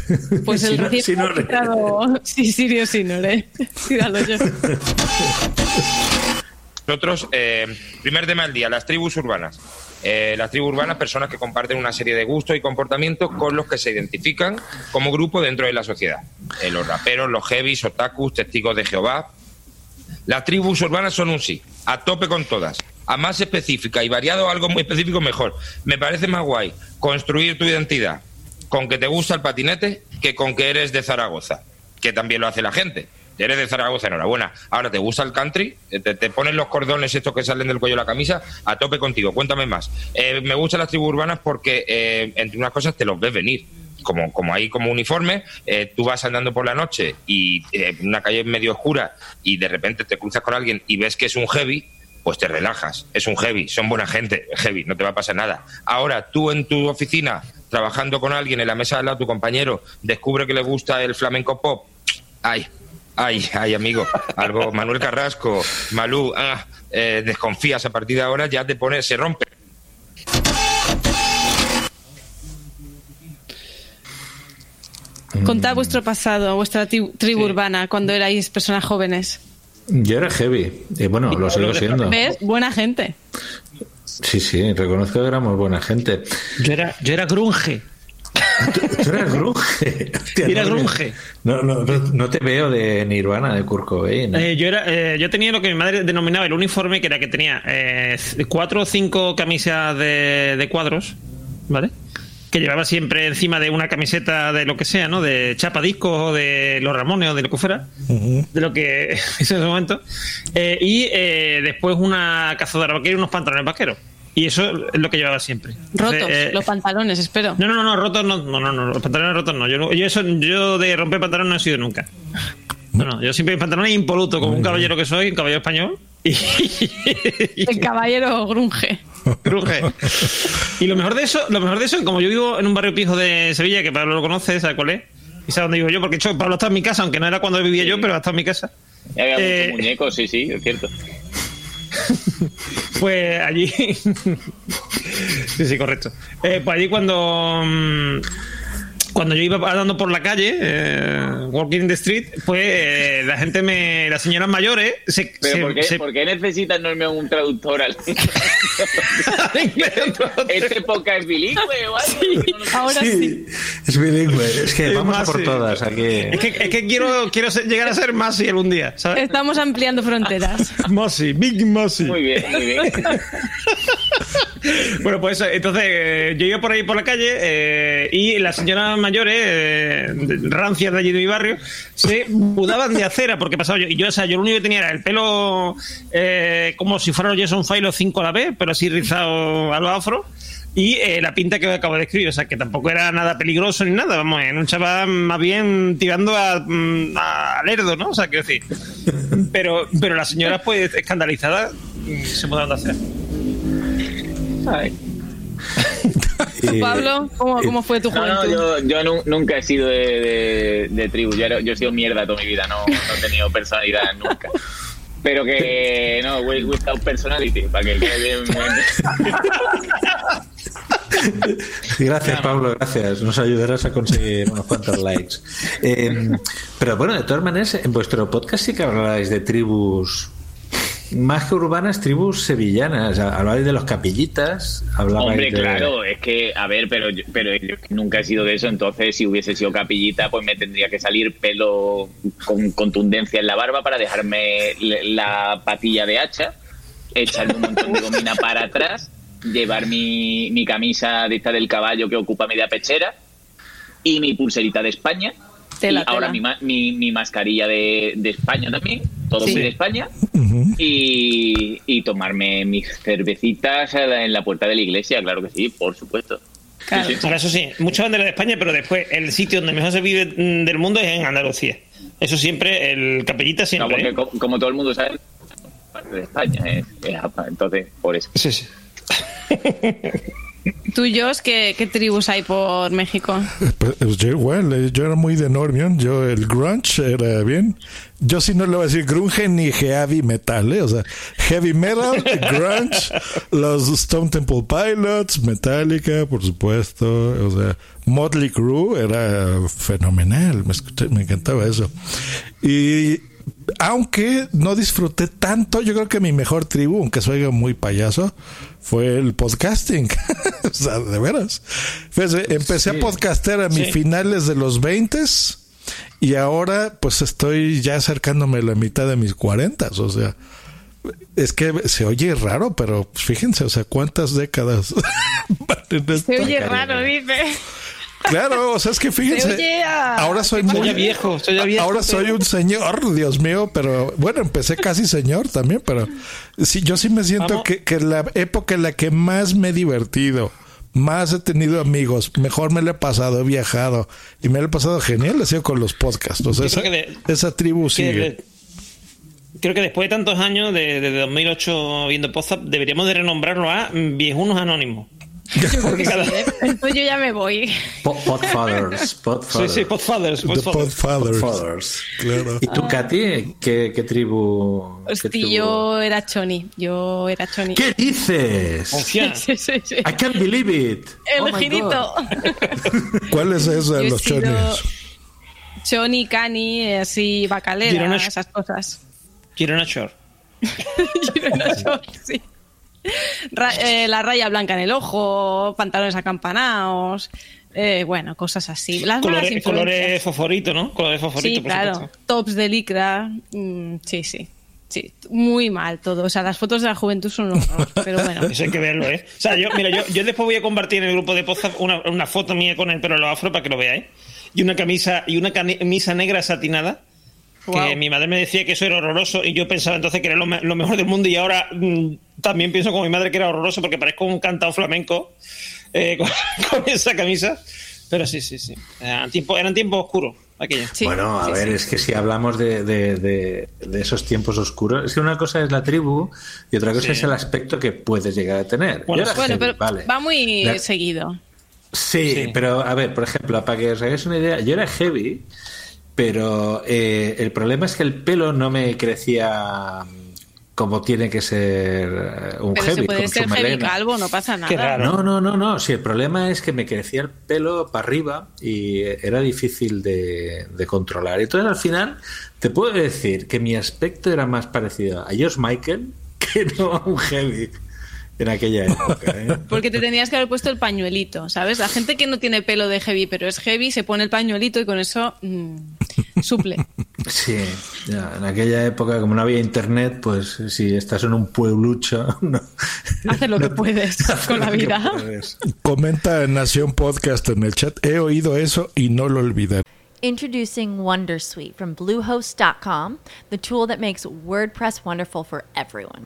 Pues el Si no- recién si Nore. publicado Sí, Sirio, sí, Nore. Cuídalo yo. Nosotros, eh, primer tema del día, las tribus urbanas. Eh, las tribus urbanas, personas que comparten una serie de gustos y comportamientos con los que se identifican como grupo dentro de la sociedad. Eh, los raperos, los heavies, otakus, testigos de Jehová. Las tribus urbanas son un sí, a tope con todas. A más específica y variado algo muy específico mejor. Me parece más guay construir tu identidad con que te gusta el patinete que con que eres de Zaragoza, que también lo hace la gente. Eres de Zaragoza, enhorabuena. Ahora, ¿te gusta el country? Eh, ¿Te, te pones los cordones estos que salen del cuello de la camisa? A tope contigo. Cuéntame más. Eh, me gustan las tribus urbanas porque, eh, entre unas cosas, te los ves venir. Como, como hay como uniforme, eh, tú vas andando por la noche y eh, una calle medio oscura y de repente te cruzas con alguien y ves que es un heavy, pues te relajas. Es un heavy, son buena gente, heavy, no te va a pasar nada. Ahora, tú en tu oficina, trabajando con alguien en la mesa de al lado, tu compañero, descubre que le gusta el flamenco pop. Ay, ay, ay, amigo. Algo, Manuel Carrasco, Malú, ah, eh, desconfías a partir de ahora, ya te pone, se rompe. Contad vuestro pasado, vuestra tri- tribu urbana, cuando erais personas jóvenes. Yo era heavy. Y bueno, lo sigo siendo. ¿Ves? Buena gente. Sí, sí, reconozco que éramos buena gente. Yo era, yo era grunge. Tú eras grunge. Hostia, Era no, grunge. No, no, no, no te veo de Nirvana, de Kurt Cobain. ¿eh? Eh, yo, era, eh, yo tenía lo que mi madre denominaba el uniforme, que era que tenía eh, cuatro o cinco camisas de, de cuadros, ¿vale? Que llevaba siempre encima de una camiseta de lo que sea, ¿no? De chapa discos o de los Ramones o de lo que fuera, de lo que hizo en ese momento. Eh, y eh, después una cazadora vaquera y unos pantalones vaqueros. Y eso es lo que llevaba siempre. Rotos, Entonces, eh, los pantalones, espero. no, no, no, no, rotos no, no, no, no, los pantalones rotos no. Yo, eso, yo de romper pantalones no he sido nunca. No, no, yo siempre pantalones impoluto, como un caballero que soy, un caballero español. Y, El caballero grunge. Cruje. Y lo mejor de eso, lo mejor de eso, como yo vivo en un barrio pijo de Sevilla, que Pablo lo conoce, ¿sabe cuál es? Y sabe dónde vivo yo, porque hecho, Pablo está en mi casa, aunque no era cuando vivía yo, pero ha estado en mi casa. Había Eh, muchos muñecos, sí, sí, es cierto. Pues allí Sí, sí, correcto. Eh, pues allí cuando. mm, Cuando yo iba andando por la calle, eh, walking in the street, pues eh, la gente me. Las señoras mayores se. Pero se- ¿por, qué, se- por qué necesitas Norme un traductor al ¿Este podcast es bilingüe o algo? Ahora sí. Es bilingüe. Es que Es vamos a por sí. todas aquí. Es que, es que quiero, quiero ser- llegar a ser Masi algún día, ¿sabes? Estamos ampliando fronteras. Masi, Big Masi. Muy bien, muy bien. Bueno, pues entonces eh, yo iba por ahí por la calle eh, y las señoras mayores, eh, rancias de allí de mi barrio, se mudaban de acera porque pasaba yo. Y yo, o sea, yo lo único que tenía era el pelo eh, como si fuera Jason Five los cinco a la vez, pero así rizado a los afro. Y eh, la pinta que acabo de escribir, o sea, que tampoco era nada peligroso ni nada, vamos, era un chaval más bien tirando a, mm, a lerdo, ¿no? O sea, quiero decir. Pero, pero las señoras, pues, escandalizadas, mm, se mudaron de acera. Y- Pablo, ¿cómo, cómo fue tu No, no, juventud? yo, yo nu- nunca he sido de, de, de tribu. Yo, he sido mierda toda mi vida. No, no he tenido personalidad nunca. Pero que no, wi- without personality, para que quede bien. Gracias, Pablo, gracias. Nos ayudarás a conseguir unos cuantos likes. Eh, pero bueno, de todas maneras, en vuestro podcast sí que habláis de tribus más que urbanas, tribus sevillanas. Hablabais de los capillitas, hablabais Hombre, de... claro, es que, a ver, pero yo, pero yo nunca he sido de eso, entonces si hubiese sido capillita, pues me tendría que salir pelo con contundencia en la barba para dejarme la patilla de hacha, echarme un montón de gomina para atrás, llevar mi, mi camisa de esta del caballo que ocupa media pechera y mi pulserita de España. Tela, y ahora tela. mi, ma- mi, mi mascarilla de, de España también, todo Sí. muy de España. y, y tomarme mis cervecitas en la puerta de la iglesia, claro que sí, por supuesto. Claro. Ahora, eso sí, mucha bandera de España, pero después el sitio donde mejor se vive mm, del mundo es en Andalucía. Eso siempre, el capellita No, siempre. porque ¿eh? co- como, todo el mundo sabe, parte de España es, es entonces por eso. Sí, sí. Tú, Josh, ¿qué, ¿qué tribus hay por México? Pues yo igual, eh, yo era muy de Normion, yo el grunge era bien. Yo sí no le voy a decir grunge ni heavy metal, ¿eh? o sea, heavy metal, grunge, los Stone Temple Pilots, Metallica, por supuesto, o sea, Motley Crue era fenomenal, me, escuché- me encantaba eso. Y aunque no disfruté tanto, yo creo que mi mejor tribu, aunque suena muy payaso, fue el podcasting. o sea, de veras. Empecé a podcastear a mis Sí. finales de los 20 y ahora pues estoy ya acercándome a la mitad de mis 40, o sea, es que se oye raro, pero fíjense, o sea, cuántas décadas? Se oye raro, dice. Claro, o sea, es que fíjense. Ahora soy muy ya viejo, soy ya viejo, Ahora soy un señor, Dios mío, pero bueno, empecé casi señor también, pero sí, yo sí me siento que, que la época en la que más me he divertido, más he tenido amigos, mejor me la he pasado, he viajado y me la he pasado genial, ha sido con los podcasts. O sea, esa, creo que de- esa tribu sigue. de- creo que después de tantos años, de- desde 2008 viendo Podzap, deberíamos de renombrarlo a Viejunos Anónimos. Porque cada- Entonces yo ya me voy. Po- Podfathers. Sí, Podfathers. sí, Podfathers. The Podfathers. Podfathers. Podfathers. Claro. ¿Y tú, Katy? ¿Qué, qué tribu? qué Hostia, tribu? yo era Choni. Yo era Choni. ¿Qué dices? Hostia. Sí, sí, sí. I can't believe it. El Oh girito. ¿Cuál es esa de Yo los sido- chones? Choni, Cani, así, bacalera, Girona- esas cosas. Girona Shore. Girona Shore, sí. Ra- eh, la raya blanca en el ojo, pantalones acampanados, eh, bueno, cosas así. Las Colores, colores fosforito, ¿no? Colores fosforito, Sí, por claro. supuesto. Tops de licra. mm, sí, sí. Sí, muy mal todo. O sea, las fotos de la juventud son un horror, pero bueno. Eso hay que verlo, ¿eh? O sea, yo, mira, yo, yo después voy a compartir en el grupo de Podzap una, una foto mía con el pelo afro para que lo veáis. Y una camisa, y una camisa negra satinada. Que Guau. mi madre me decía que eso era horroroso y yo pensaba entonces que era lo, lo mejor del mundo y ahora mm, también pienso como mi madre que era horroroso porque parezco un cantado flamenco eh, con, con esa camisa. Pero sí, sí, sí. Eran tiempos, eran tiempos oscuros aquellos. bueno, a ver, es que si hablamos de, de- de- de esos tiempos oscuros, es que una cosa es la tribu y otra cosa Sí. es el aspecto que puedes llegar a tener. Bueno, Bueno, heavy, pero vale. va muy La- seguido. Sí, Sí. pero a ver, por ejemplo, para que os hagáis una idea, yo era heavy, pero eh, el problema es que el pelo no me crecía como tiene que ser eh, un Pero heavy. se puede con su ser heavy melena. calvo, no pasa nada. No, no, no, no. Si el problema es que me crecía el pelo para arriba y era difícil de, de controlar. Entonces, al final, te puedo decir que mi aspecto era más parecido a Josh Michael que no a un heavy en aquella época. ¿eh? Porque te tenías que haber puesto el pañuelito, ¿sabes? La gente que no tiene pelo de heavy, pero es heavy, se pone el pañuelito y con eso mm, suple. Sí, ya, en aquella época, como no había internet, pues si estás en un pueblucho, no, Haces lo que puedes con la vida. Comenta Nación Podcast en el chat. He oído eso y no lo olvidaré. Introducing Wondersuite from Bluehost.com, the tool that makes WordPress wonderful for everyone.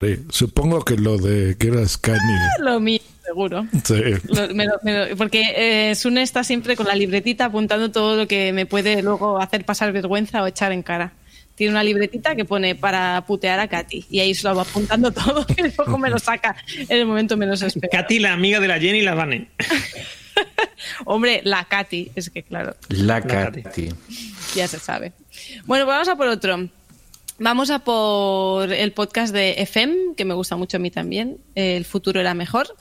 Sí, supongo que lo de que eras Kanye. Lo mío, seguro. Sí. Lo- me lo- me lo- porque eh, Sune está siempre con la libretita apuntando todo lo que me puede luego hacer pasar vergüenza o echar en cara. Tiene una libretita que pone para putear a Katy y ahí se lo va apuntando todo y luego me lo saca en el momento menos esperado. Katy, la amiga de la Jenny y la Vane. Hombre, la Katy, es que claro, La Katy. ya se sabe. Bueno, pues vamos a por otro. Vamos a por el podcast de FM, que me gusta mucho a mí también. eh, El futuro era mejor.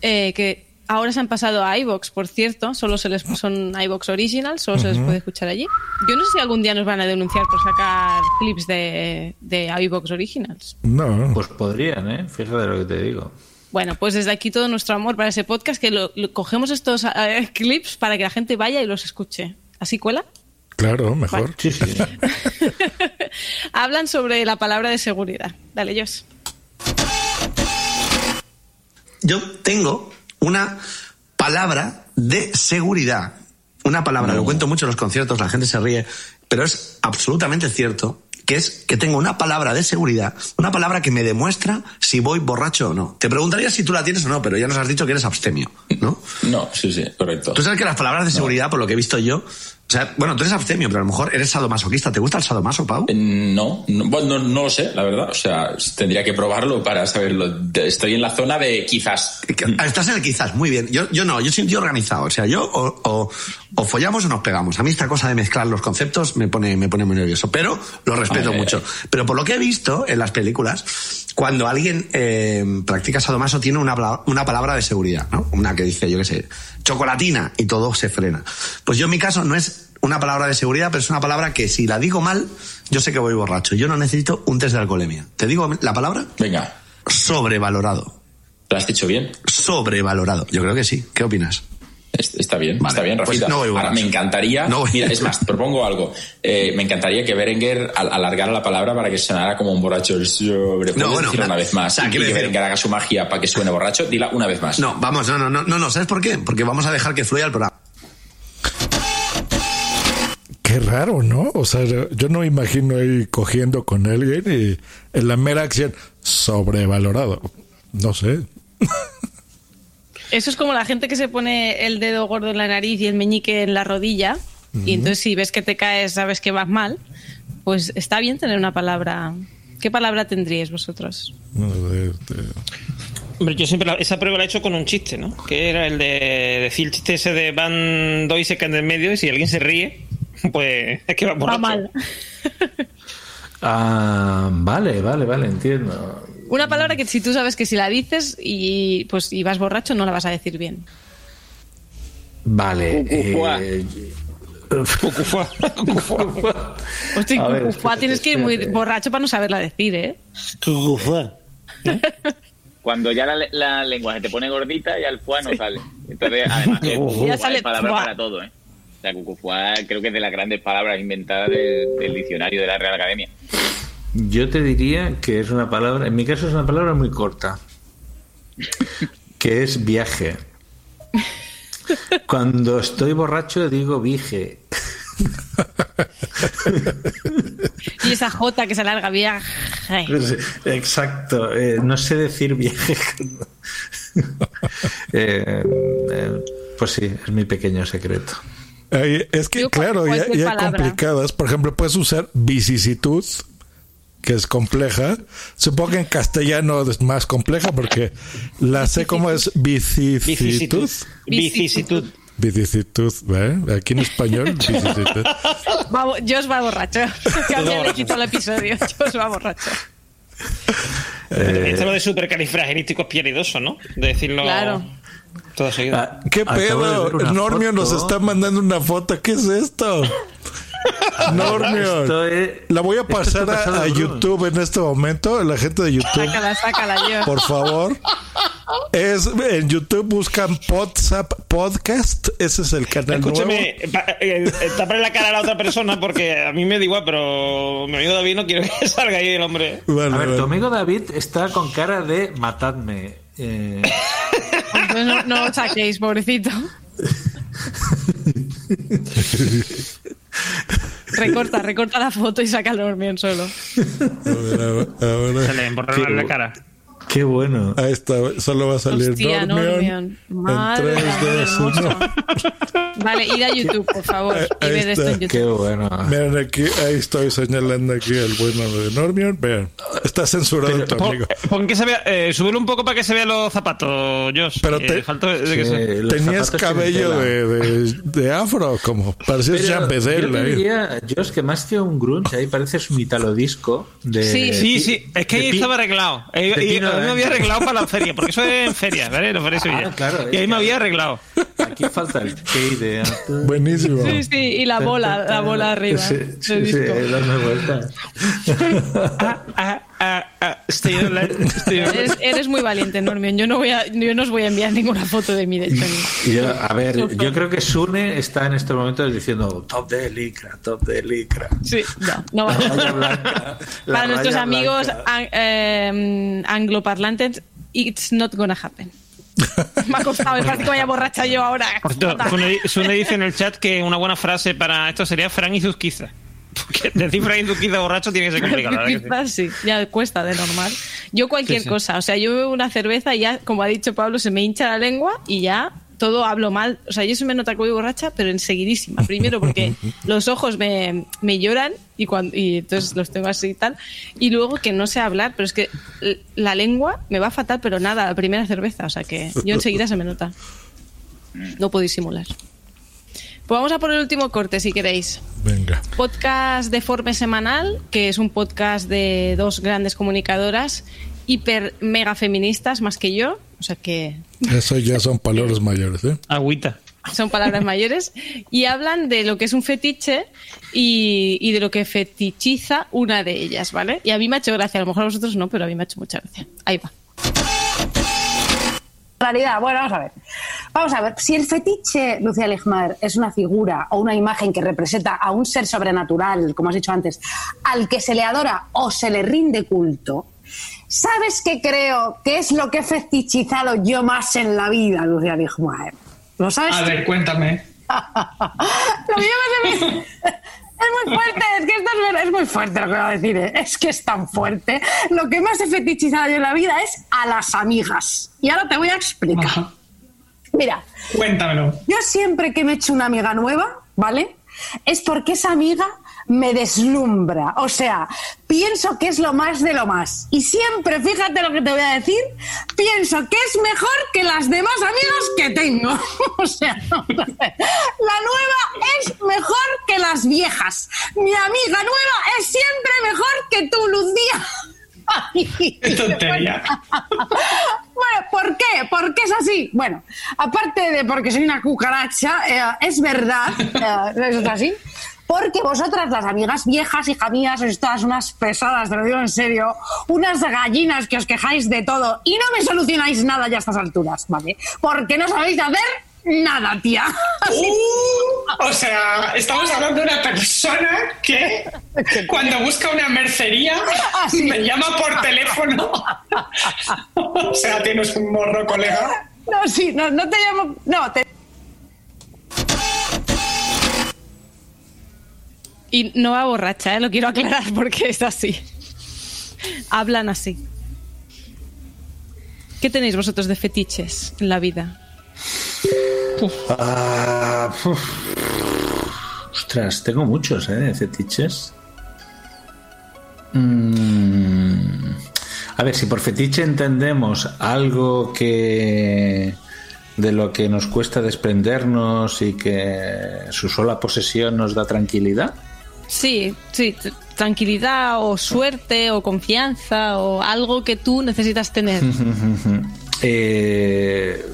eh, que ahora se han pasado a iBox, por cierto. Solo se les son iBox Original, solo se les puede escuchar allí. Yo no sé si algún día nos van a denunciar por sacar clips de, de iBox Originals. No. Pues podrían, ¿eh? Fíjate lo que te digo. Bueno, pues desde aquí todo nuestro amor para ese podcast, que lo, lo- cogemos estos eh, clips para que la gente vaya y los escuche. ¿Así cuela? Claro, mejor. Sí, sí. Hablan sobre la palabra de seguridad. Dale, Jos. Yo tengo una palabra de seguridad. Una palabra, lo cuento mucho en los conciertos, la gente se ríe, pero es absolutamente cierto que es que tengo una palabra de seguridad, una palabra que me demuestra si voy borracho o no. Te preguntaría si tú la tienes o no, pero ya nos has dicho que eres abstemio, ¿no? No, sí, sí, correcto. Tú sabes que las palabras de seguridad, por lo que he visto yo, sea, bueno, tú eres abstemio, pero a lo mejor eres sadomasoquista. ¿Te gusta el sadomaso, Pau? No, no, bueno, no, lo sé, la verdad. O sea, tendría que probarlo para saberlo. Estoy en la zona de quizás. Ah, Estás en el quizás, muy bien. Yo, yo no, yo soy un tío organizado. O sea, yo o, o- o follamos o nos pegamos. A mí esta cosa de mezclar los conceptos me pone, me pone muy nervioso, pero lo respeto Ay, ay, mucho. Pero por lo que he visto en las películas, cuando alguien eh, practica sadomaso tiene una, una palabra de seguridad, ¿no? Una que dice, yo qué sé, chocolatina y todo se frena. Pues yo en mi caso no es una palabra de seguridad, pero es una palabra que si la digo mal, yo sé que voy borracho. Yo no necesito un test de alcoholemia. ¿Te digo la palabra? Venga. Sobrevalorado. ¿Lo has dicho bien? Sobrevalorado. Yo creo que sí. ¿Qué opinas? Es- Está bien, Vale, está bien, pues Rafita. no Ahora, me encantaría. No Mira, es más, propongo algo. Eh, me encantaría que Berenguer al- alargara la palabra para que sonara como un borracho. el Sobre. ¿Puedes No, bueno, decirla una o vez más. sea, y quiero que decir- Berenguer haga su magia para que suene borracho. Dila una vez más. No, vamos, no, no, no, no, no. ¿Sabes por qué? Porque vamos a dejar que fluya el programa. Qué raro, ¿no? O sea, yo no me imagino ahí cogiendo con alguien y en la mera acción sobrevalorado. No sé. Eso es como la gente que se pone el dedo gordo en la nariz y el meñique en la rodilla. Y entonces si ves que te caes, sabes que vas mal. Pues está bien tener una palabra ¿Qué palabra tendríais vosotros? No, de- de- Hombre, yo siempre la- esa prueba la he hecho con un chiste, ¿no? Que era el de decir el chiste ese de van dos y se caen del medio y si alguien se ríe, pues es que va Va borracho. mal. Ah, vale, vale, vale, entiendo. Una palabra que si tú sabes que si la dices y pues y vas borracho no la vas a decir bien. Vale. Cucufuá. eh, Hostia, A ver, cucufá, espérate, tienes que ir muy borracho para no saberla decir, ¿eh? Cuando ya la, la lengua se te pone gordita, ya el fuá no sale. Entonces, además, Ya sale es palabra fuá. para todo, ¿eh? O sea, cucufuá creo que es de las grandes palabras inventadas del, del diccionario de la Real Academia. Yo te diría que es una palabra, en mi caso es una palabra muy corta, que es viaje. Cuando estoy borracho digo vige. Y esa J que se alarga viaje. Exacto, eh, no sé decir viaje. Eh, eh, pues sí, es mi pequeño secreto. Es que, Yo claro, ya, ya complicadas. Por ejemplo, puedes usar vicisitud, que es compleja. Supongo que en castellano es más compleja porque la sé como es vicisitud. Vicisitud. Vicisitud, ¿vale? Aquí en español, vicisitud. Va, bo- Josh va borracho. Le borracho. quito el episodio. Josh va borracho. Eh, Esto es lo de supercalifragilístico espialidoso, ¿no? De decirlo Claro. todo seguido. Ah, ¿Qué Acabo de pedo? Normio nos está mandando una foto. ¿Qué es esto? Normio. La voy a pasar a. YouTube en este momento. La gente de YouTube. Sácala, sácala, yo. Por favor. Es en YouTube buscan WhatsApp Podcast. Ese es el canal Escúchame, eh, eh, la cara a la otra persona porque a mí me da igual, pero mi amigo David no quiero que salga ahí el hombre. A ver, tu amigo David está con cara de matadme. Eh, Entonces no, no lo saquéis, pobrecito. Recorta, recorta la foto y saca el hormión solo. A ver, a ver, ahora. Se le emborraron la cara. Qué bueno. Ahí está. Solo va a salir Hostia, Normion. Normion. Madre En 3, del 2, amor 1. hermoso. Vale, id a YouTube, por favor. Y Ahí esto en. YouTube. Qué bueno. Miren aquí, ahí estoy señalando aquí el bueno de Normion. Vean, está censurado tu Pon, amigo. pon que se vea, eh, súbelo un poco para que se vean los zapatos, Josh. Pero que te- falta de que Sí, se- Tenías cabello de, de, de afro, como parecías Pero Jean Bedel yo ahí. diría, Josh, que más que un grunge, ahí pareces un italo disco de. Sí. Sí, sí, es que de ahí estaba arreglado. Ahí- a mí me había arreglado para la feria, porque eso es en feria, ¿vale? No parece Ah, bien. claro, y ahí me había arreglado. Aquí falta el key. Buenísimo. Sí, sí, y la bola, la bola arriba. Sí, sí, sí, darme vueltas. Ah, ah, ah, ah, estoy. Eres, eres muy valiente, Normion. Yo no, voy a, yo no os voy a enviar ninguna foto de mí, de hecho. Yo, a ver, yo creo que Sune está en estos momentos diciendo top de licra, top de licra. Sí, no, no va. La blanca, la Para nuestros amigos blanca. an- eh, angloparlantes, it's not gonna happen. Me ha costado, parece que vaya borracha yo ahora. Sune dice en el chat que una buena frase para esto sería Fran y Zuzquiza. Porque decir Zuzquiza borracho tiene que ser complicado. verdad. Quizás sí, ya cuesta de normal. Yo cualquier Sí, sí. cosa, o sea, yo bebo una cerveza y ya, como ha dicho Pablo, se me hincha la lengua y ya todo hablo mal. O sea, yo se me nota que voy borracha, pero enseguidísima. Primero porque los ojos me, me lloran y, cuando, y entonces los tengo así y tal. Y luego que no sé hablar, pero es que la lengua me va fatal, pero nada, la primera cerveza. O sea que yo enseguida se me nota. No puedo disimular. Pues vamos a por el último corte, si queréis. Venga. Podcast Deforme Semanal, que es un podcast de dos grandes comunicadoras hiper mega feministas más que yo, o sea que Eso ya son palabras mayores, ¿eh? Agüita. son palabras mayores, y hablan de lo que es un fetiche y, y de lo que fetichiza una de ellas, ¿vale? Y a mí me ha hecho gracia, a lo mejor a vosotros no, pero a mí me ha hecho mucha gracia. Ahí va. Realidad, bueno, vamos a ver. Vamos a ver, si el fetiche, Lucía Ligmaer, es una figura o una imagen que representa a un ser sobrenatural, como has dicho antes, al que se le adora o se le rinde culto, ¿sabes qué creo que es lo que he fetichizado yo más en la vida, Lucía Ligmaer? ¿Lo sabes? A ver, cuéntame. Lo mío me hace- Es muy fuerte, es que esto es, es muy fuerte lo que voy a decir, ¿eh? es que es tan fuerte. Lo que más he fetichizado yo en la vida es a las amigas. Y ahora te voy a explicar. Mira, Cuéntamelo. yo siempre que me echo una amiga nueva, ¿vale? Es porque esa amiga me deslumbra. O sea, pienso que es lo más de lo más. Y siempre, fíjate lo que te voy a decir, pienso que es mejor que las demás amigas que tengo. O sea, la nueva es mejor que las viejas. Mi amiga nueva es siempre mejor que tú, Lucía. Qué tontería. Bueno, ¿por qué? ¿Por qué es así? Bueno, aparte de porque soy una cucaracha, eh, es verdad, eh, es así. Porque vosotras, las amigas viejas, hija mías, sois todas unas pesadas, te lo digo en serio, unas gallinas que os quejáis de todo y no me solucionáis nada ya a estas alturas, ¿vale? Porque no sabéis hacer nada, tía. Uh, o sea, estamos hablando de una persona que cuando busca una mercería me llama por teléfono. o sea, tienes un morro, colega. No, sí, no, no te llamo. No, te. Y no va borracha, ¿eh? lo quiero aclarar porque es así. Hablan así. ¿Qué tenéis vosotros de fetiches en la vida? Ah. Ostras, tengo muchos, ¿eh? Fetiches. Mm, A ver, si por fetiche entendemos algo que de lo que nos cuesta desprendernos y que su sola posesión nos da tranquilidad. Sí, sí, tranquilidad o suerte o confianza o algo que tú necesitas tener. Eh,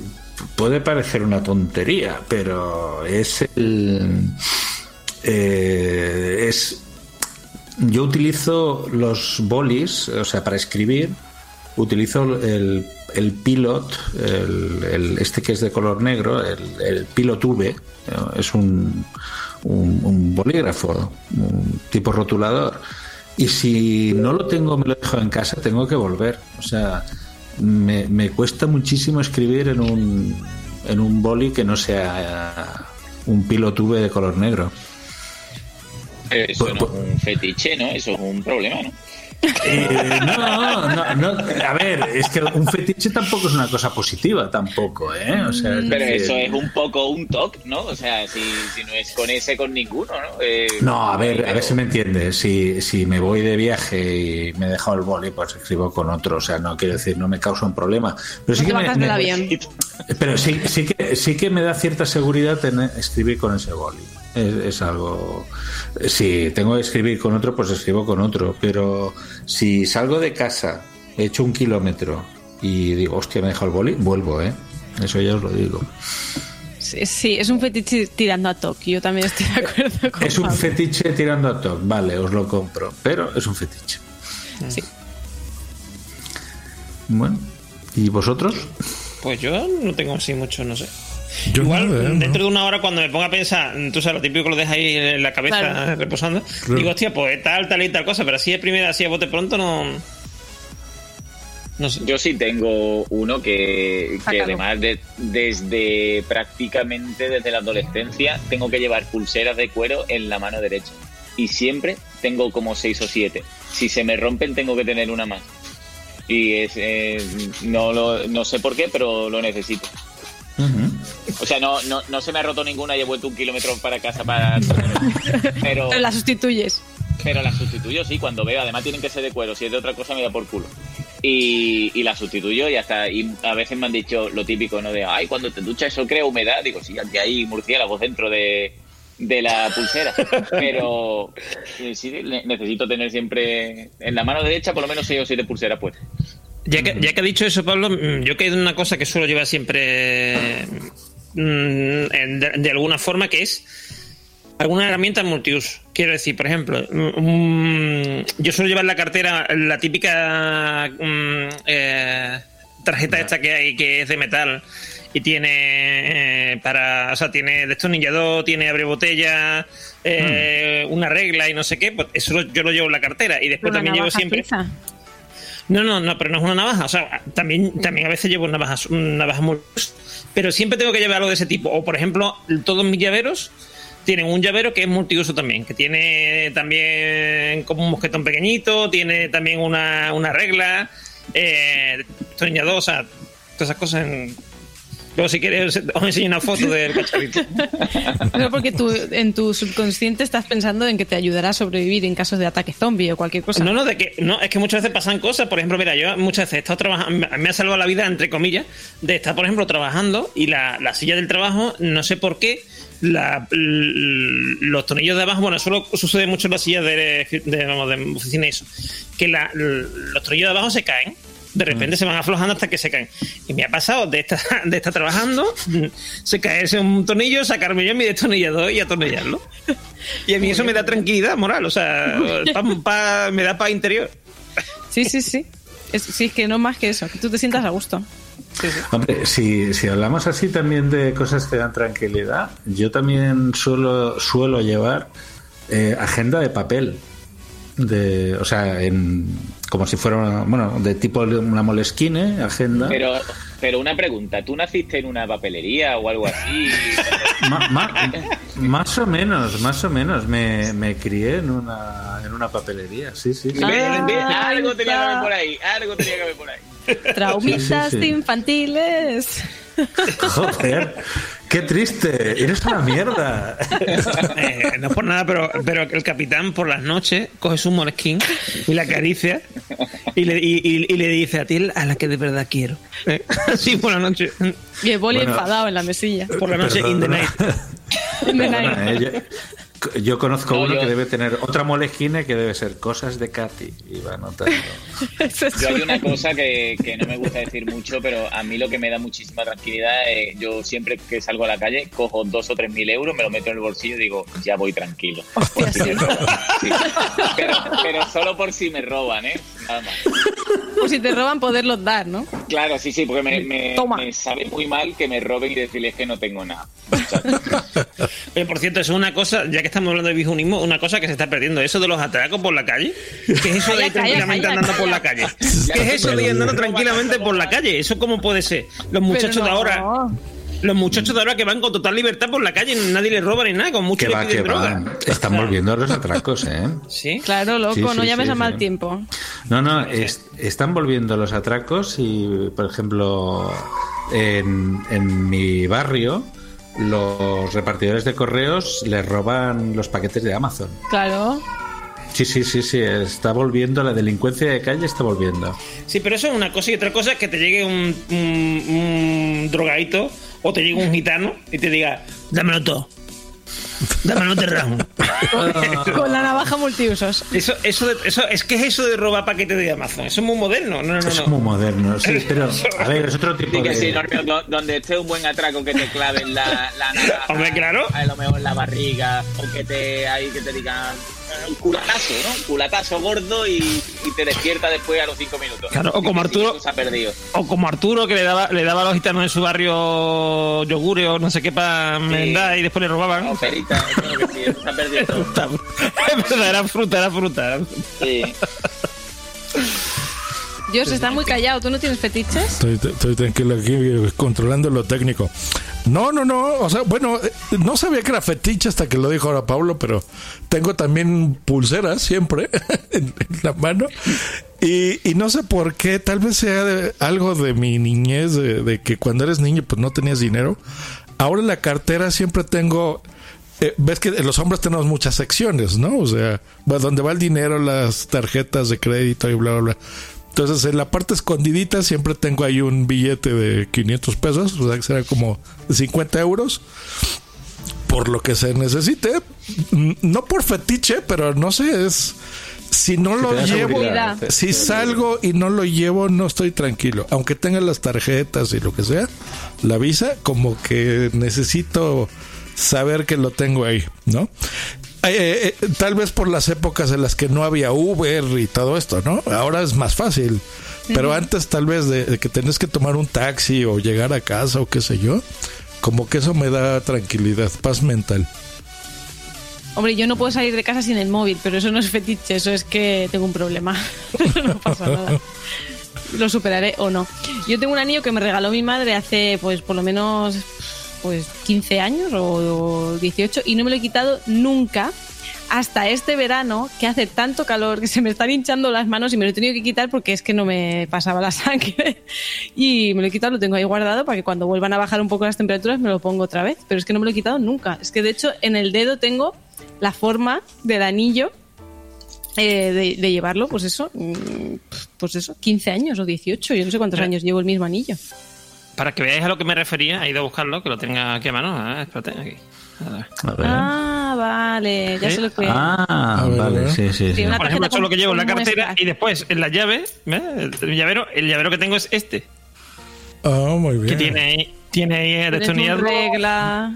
puede parecer una tontería, pero es el. eh, es. Yo utilizo los bolis, o sea, para escribir, utilizo el, el pilot, el, este que es de color negro, el, el pilot V, es un, un, un bolígrafo, un tipo rotulador. Y si no lo tengo, me lo dejo en casa, tengo que volver. O sea, me, me cuesta muchísimo escribir en un, en un boli que no sea un pilot V de color negro. Eso no es un fetiche, ¿no? Eso es un problema, ¿no? Eh, no, no, no, a ver, es que un fetiche tampoco es una cosa positiva, tampoco, ¿eh? O sea, es Pero decir- eso es un poco un toque, ¿no? O sea, si, si no es con ese, con ninguno, ¿no? Eh, No, a ver, a ver si me entiendes. Si, si me voy de viaje y me he dejado el boli, pues escribo con otro. O sea, no quiero decir, no me causa un problema. Pero sí No que me, me- pero sí, sí que sí que me da cierta seguridad tener, escribir con ese boli. Es, es algo. Si tengo que escribir con otro, pues escribo con otro. Pero si salgo de casa, he hecho un kilómetro y digo, hostia, me he dejado el boli, vuelvo, ¿eh? Eso ya os lo digo. Sí, sí, es un fetiche tirando a Tokio. Yo también estoy de acuerdo con Es un Pablo. fetiche tirando a top, vale, os lo compro. Pero es un fetiche. Sí. Bueno, ¿y vosotros? Pues yo no tengo así mucho, no sé. Yo Igual, ¿no? dentro de una hora, cuando me ponga a pensar, tú sabes, lo típico que lo dejas ahí en la cabeza Claro. eh, reposando, Claro. digo, hostia, pues tal, tal y tal cosa, pero así de primera, así a bote pronto, no. No sé. Yo sí tengo uno que, además de, desde prácticamente desde la adolescencia tengo que llevar pulseras de cuero en la mano derecha. Y siempre tengo como seis o siete. Si se me rompen tengo que tener una más. Y es, eh, no, lo, no sé por qué, pero lo necesito. O sea, no, no, no se me ha roto ninguna y he vuelto un kilómetro para casa para... Pero, Pero la sustituyes. pero la sustituyo, sí, cuando veo. Además tienen que ser de cuero. Si es de otra cosa me da por culo. Y, y la sustituyo y hasta... Y a veces me han dicho lo típico, ¿no? De, ay, cuando te duchas eso crea humedad. Digo, sí, aquí hay murciélagos dentro de, de la pulsera. Pero eh, sí, ne- necesito tener siempre... En la mano derecha por lo menos seis o siete pulseras pues. Ya que, ya que ha dicho eso, Pablo, mm, yo que hay una cosa que suelo llevar siempre mm, en- de, de alguna forma, que es alguna herramienta multiuso. Quiero decir, por ejemplo, mm, yo suelo llevar en la cartera la típica eh, tarjeta esta que hay que es de metal y tiene eh, para, o sea, tiene destornillador, tiene abre botella, eh, una regla y no sé qué, pues eso yo lo llevo en la cartera y después también llevo siempre suiza. No, no, no, pero no es una navaja. O sea, también, también a veces llevo navajas, navajas muy. Pero siempre tengo que llevar algo de ese tipo. O, por ejemplo, todos mis llaveros tienen un llavero que es multiuso también, que tiene también como un mosquetón pequeñito, tiene también una, una regla, eh, o sea, todas esas cosas. en- Luego, si quieres, os enseño una foto del cacharrito. Pero porque tú en tu subconsciente estás pensando en que te ayudará a sobrevivir en casos de ataque zombie o cualquier cosa. No, no, de que, no, es que muchas veces pasan cosas. Por ejemplo, mira, yo muchas veces he estado trabajando, me ha salvado la vida, entre comillas, de estar, por ejemplo, trabajando y la, la silla del trabajo, no sé por qué, la- l- los tornillos de abajo, bueno, eso lo- sucede mucho en las sillas de, de, oficina y eso, que la- l- los tornillos de abajo se caen. De repente se van aflojando hasta que se caen. Y me ha pasado de estar, de estar trabajando, se caerse un tornillo, sacarme yo mi destornillador y atornillarlo. Y a mí eso me da tranquilidad moral, o sea, pa- pa- me da paz interior. Sí, sí, sí. Es, sí, es que no más que eso, que tú te sientas a gusto. Hombre, si, si hablamos así también de cosas que dan tranquilidad, yo también suelo, suelo llevar eh, agenda de papel. De, o sea, en, como si fuera, una- bueno, de tipo una moleskine, agenda. Pero, pero una pregunta, ¿tú naciste en una papelería o algo así? Ma- ma- más o menos, más o menos. Me, me crié en una, en una papelería, sí, sí. sí. Ve- ve- Ah, algo tenía que haber por ahí, algo tenía que haber por ahí. Traumitas Sí, sí, sí. infantiles. Joder, qué triste, eres una mierda. Eh, no es por nada, pero, pero el capitán por las noches coge su moleskin y la acaricia y le, y, y- y le dice a ti a la que de verdad quiero. Eh, Así por la noche. Y el boli Bueno. enfadado en la mesilla. Por la noche in the Perdona. night. In the night. Perdona, eh, yo, conozco No, uno yo- que debe tener otra molesquine que debe ser cosas de Katy. Y va anotando. Eso es Yo hay una- cosa que, que no me gusta decir mucho, pero a mí lo que me da muchísima tranquilidad es yo siempre que salgo a la calle cojo dos o tres mil euros, me lo meto en el bolsillo y digo, ya voy tranquilo. Por si. Sí. Pero, pero solo por si me roban, ¿eh? Nada más. O si te roban, poderlos dar, ¿no? Claro, sí, sí, porque me, me- Toma. me sabe muy mal que me roben y decirles que no tengo nada. Por cierto, es una cosa, ya que estamos hablando de bijunismo, una cosa que se está perdiendo. Eso de los atracos por la calle. ¿Qué es eso de ir tranquilamente andando por la calle? ¿Qué es eso de ir andando tranquilamente por la calle? ¿Eso cómo puede ser? Los muchachos de ahora. Los muchachos de ahora que van con total libertad por la calle, nadie les roba ni nada, con mucho Que va, piden que droga. va. Están volviendo a los atracos, ¿eh? Sí. Claro, loco, Sí, sí, no llames sí, a mal sí. tiempo. No, no, es- están volviendo los atracos y, por ejemplo, en, en mi barrio, los repartidores de correos les roban los paquetes de Amazon. Claro. Sí, sí, sí, sí, está volviendo, la delincuencia de calle está volviendo. Sí, pero eso es una cosa y otra cosa es que te llegue un, un, un drogadito o te llegue un gitano y te diga, dámelo todo. Dámelo te ramo. Con la navaja multiusos. Eso, eso, de- eso, es que es eso de robar paquetes de Amazon. Eso es muy moderno. No, no, no. Es no. muy moderno, sí, pero a ver, es otro tipo Sí, que sí, de... no, no, no, donde esté un buen atraco que te claven la, la navaja. Hombre, claro. A lo mejor la barriga, o que te ahí que te digan un culatazo, ¿no? Un culatazo gordo y, y te despierta después a los cinco minutos. Claro, o como Arturo- eso Se ha perdido. O como Arturo que le daba, le daba a los gitanos en su barrio yogures o no sé qué para merendar y después le robaban. O perita, creo que sí, se ha perdido todo. Verdad, era fruta, era fruta. Sí. Dios, está muy callado. ¿Tú no tienes fetiches? Estoy, estoy tranquilo aquí controlando lo técnico. No, no, no. O sea, bueno, eh, no sabía que era fetiche hasta que lo dijo ahora Pablo, pero tengo también pulseras siempre en, en la mano. Y, y no sé por qué, tal vez sea de- algo de mi niñez, de, de que cuando eres niño pues no tenías dinero. Ahora en la cartera siempre tengo... eh, Ves que los hombres tenemos muchas secciones, ¿no? O sea, donde va el dinero, las tarjetas de crédito y bla, bla, bla. Entonces, en la parte escondidita siempre tengo ahí un billete de 500 pesos, o sea, que será como 50 euros, por lo que se necesite. No por fetiche, pero no sé, es... Si no Que lo llevo, si salgo y no lo llevo, no estoy tranquilo. Aunque tenga las tarjetas y lo que sea, la visa, como que necesito saber que lo tengo ahí, ¿no? Eh, eh, tal vez por las épocas en las que no había Uber y todo esto, ¿no? Ahora es más fácil. Pero antes tal vez de, de que tenés que tomar un taxi o llegar a casa o qué sé yo, como que eso me da tranquilidad, paz mental. Hombre, yo no puedo salir de casa sin el móvil, pero eso no es fetiche, eso es que tengo un problema. no pasa nada. Lo superaré o no. Yo tengo un anillo que me regaló mi madre hace, pues, por lo menos, pues, 15 años o 18 y no me lo he quitado nunca hasta este verano que hace tanto calor que se me están hinchando las manos y me lo he tenido que quitar porque es que no me pasaba la sangre. Y me lo he quitado, lo tengo ahí guardado para que cuando vuelvan a bajar un poco las temperaturas me lo pongo otra vez. Pero es que no me lo he quitado nunca. Es que de hecho en el dedo tengo la forma del anillo eh, de, de llevarlo, pues eso, mm, pues eso, 15 años o 18, yo no sé cuántos años llevo el mismo anillo. Para que veáis a lo que me refería, he ido a buscarlo, que lo tenga aquí a mano. Ah, espérate, aquí. A ver. A ver. Ah, vale, ya ¿Sí? sé lo que Ah, vale, sí, sí, Por ejemplo, eso es lo que llevo en la cartera y después en la llave, ¿ves? el llavero, el llavero que tengo es este, Ah, muy bien. que tiene ahí, tiene ahí destornillado. regla.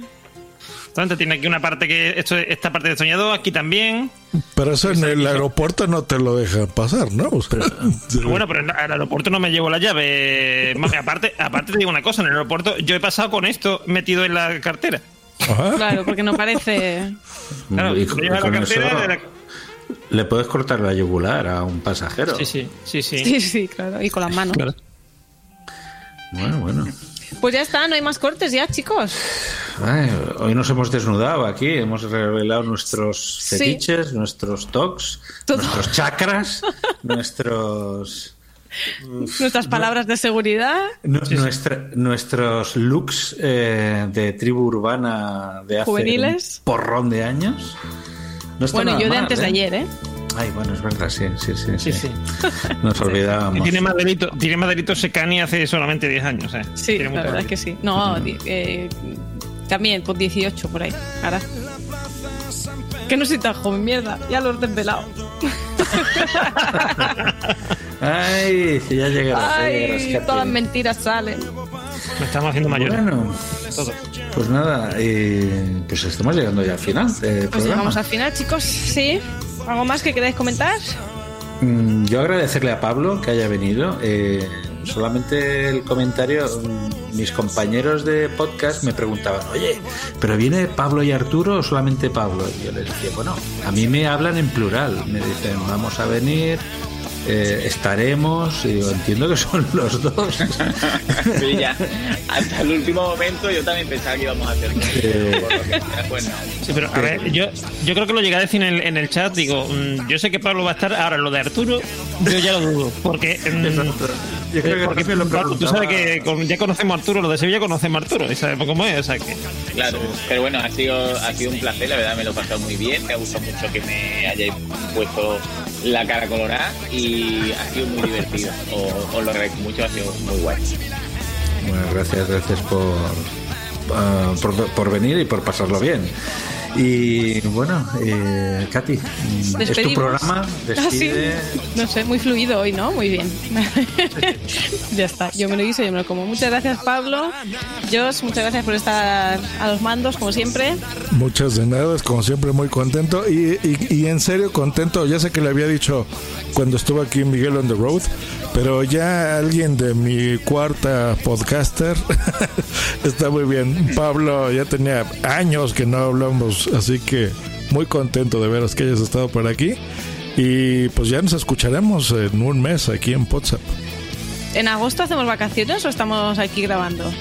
Entonces, tiene aquí una parte que esto, esta parte destornillado, aquí también. Pero eso en el aeropuerto no te lo dejan pasar, ¿no? O sea, Bueno, pero en- al aeropuerto no me llevo la llave. Aparte, aparte te digo una cosa, en el aeropuerto yo he pasado con esto metido en la cartera. Claro, porque no parece. Claro, Y la cartera, eso- de la- Le puedes cortar la yugular a un pasajero. Sí, sí, sí, sí. Sí, sí, claro, y con las manos. Bueno, bueno. Pues ya está, no hay más cortes ya, chicos. Ay, hoy nos hemos desnudado aquí, hemos revelado nuestros Sí. fetiches, nuestros tocs, Todo. nuestros chakras, nuestros Nuestras palabras de seguridad. nuestra- nuestros looks eh, de tribu urbana de hace Juveniles. un porrón de años. No Bueno, yo de antes de ¿eh? ayer, ¿eh? Ay, bueno, es verdad, sí, sí, sí. sí, sí. Nos Y olvidábamos. tiene más delito, tiene más delito Secani hace solamente 10 años. ¿eh? Sí, Tiene la verdad es que sí. No, eh, también por 18 por ahí. Ahora. Que no soy tan joven, mierda. Ya lo he desvelado. Ay, que ya llegarás, Ay, todas las mentiras salen. Nos estamos haciendo mayores. Bueno, pues nada, eh, pues estamos llegando ya al final del Pues programa. llegamos al final, chicos. Sí. ¿Algo más que queráis comentar? Mm, Yo agradecerle a Pablo que haya venido. eh, solamente el comentario, mm, mis compañeros de podcast me preguntaban, oye, ¿pero viene Pablo y Arturo o solamente Pablo? Y yo les decía, bueno, a mí me hablan en plural. Me dicen, vamos a venir, eh, estaremos, y yo entiendo que son los dos. Sí, ya. Hasta el último momento yo también pensaba que íbamos a hacer Eh. que. Sí, pero a ver, yo, yo creo que lo llegué a decir en el, en el chat. Digo, mm, yo sé que Pablo va a estar. Ahora, lo de Arturo, yo ya lo dudo. Porque. mm, Yo creo que porque también lo Pablo, tú sabes que con- ya conocemos a Arturo, lo de Sevilla conocemos a Arturo y sabemos cómo es. O sea que. Claro, pero bueno, ha sido, ha sido un placer, la verdad me lo he pasado muy bien, me ha gustado mucho que me hayáis puesto la cara colorada y ha sido muy divertido. Os lo agradezco mucho, ha sido muy guay. Bueno, gracias, gracias por, ah, por venir y por pasarlo bien. Y bueno, eh, Katy, es tu programa, Ah, sí. despide. No sé, muy fluido hoy, ¿no? Muy bien. ya está, yo me lo hice, yo me lo como. Muchas gracias, Pablo. Josh, muchas gracias por estar a los mandos, como siempre. Muchas de nada, como siempre muy contento y, y- y en serio contento, ya sé que le había dicho cuando estuvo aquí Miguel on the road, pero ya alguien de mi cuarta podcaster está muy bien. Pablo ya tenía años que no hablamos, así que muy contento de veros que hayas estado por aquí y pues ya nos escucharemos en un mes aquí en WhatsApp. ¿En agosto hacemos vacaciones o estamos aquí grabando?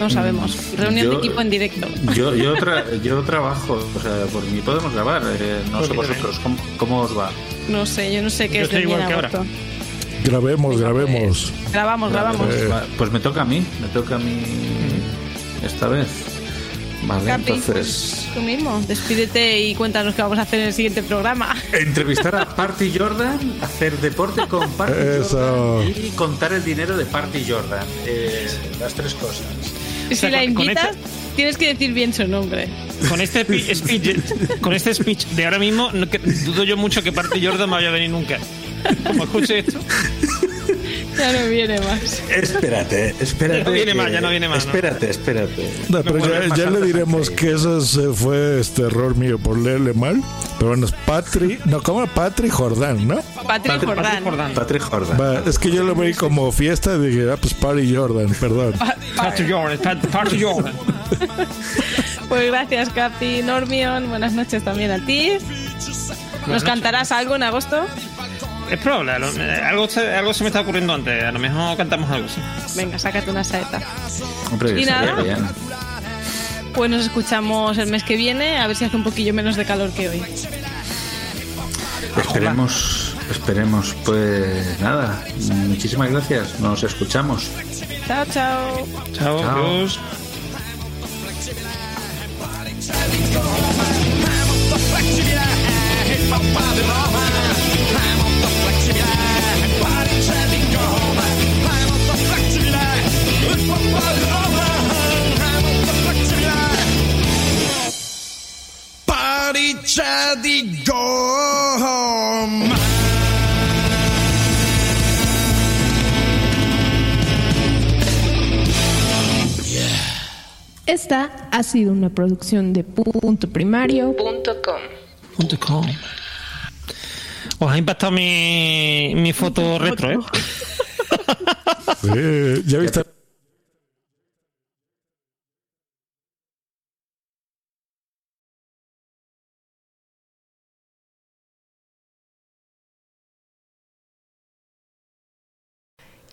No sabemos. Reunión yo- de equipo en directo. Yo, yo, tra- yo trabajo, o sea, por mí podemos grabar, eh, no sé Pues vosotros, ¿cómo, cómo os va? No sé, yo no sé qué Yo es de estoy mí en igual que ahora. Grabemos, grabemos. Grabamos, grabamos. Eh, Va, Pues me toca a mí, me toca a mí esta vez. Vale, Capi, entonces... pues tú mismo, despídete y cuéntanos qué vamos a hacer en el siguiente programa. Entrevistar a Party Jordan, hacer deporte con Party Eso. Jordan y contar el dinero de Party Jordan. Eh, las tres cosas. Si sea, la con- con invitas, esta- tienes que decir bien su nombre. Con este speech, con este speech de ahora mismo, no- que- dudo yo mucho que parte Jordan vaya a venir nunca. Como escuche esto. Ya no viene más. Espérate, espérate. Ya no viene que- más, ya no viene más, ¿no? Espérate, espérate. No, pero puede ya, ya le diremos que eso se fue este error mío por leerle mal. Pero bueno, es Patri. No, ¿cómo? Patri Jordán, ¿no? Patrick Patrick Jordán. Jordan. Patrick Jordan. Va, es que yo lo veí como fiesta y dije, ah, pues Patri Jordan, perdón. Parte Jordan, parte Jordan. Pues gracias, Capi. Normion, buenas noches también a ti. ¿Nos cantarás algo en agosto? Es probable, eh, algo, se- algo se me está ocurriendo antes. A lo mejor cantamos algo así. Venga, sácate una saeta. Hombre, Y nada. bien. Pues nos escuchamos el mes que viene, a ver si hace un poquillo menos de calor que hoy. Esperemos, esperemos. Pues nada, muchísimas gracias. Nos escuchamos. Chao, chao. Chao, Chao. Chatty Go Home. Esta ha sido una producción de punto primario.com. Punto com. Os ha impactado mi, mi foto retro, ¿eh? Eh, ya viste.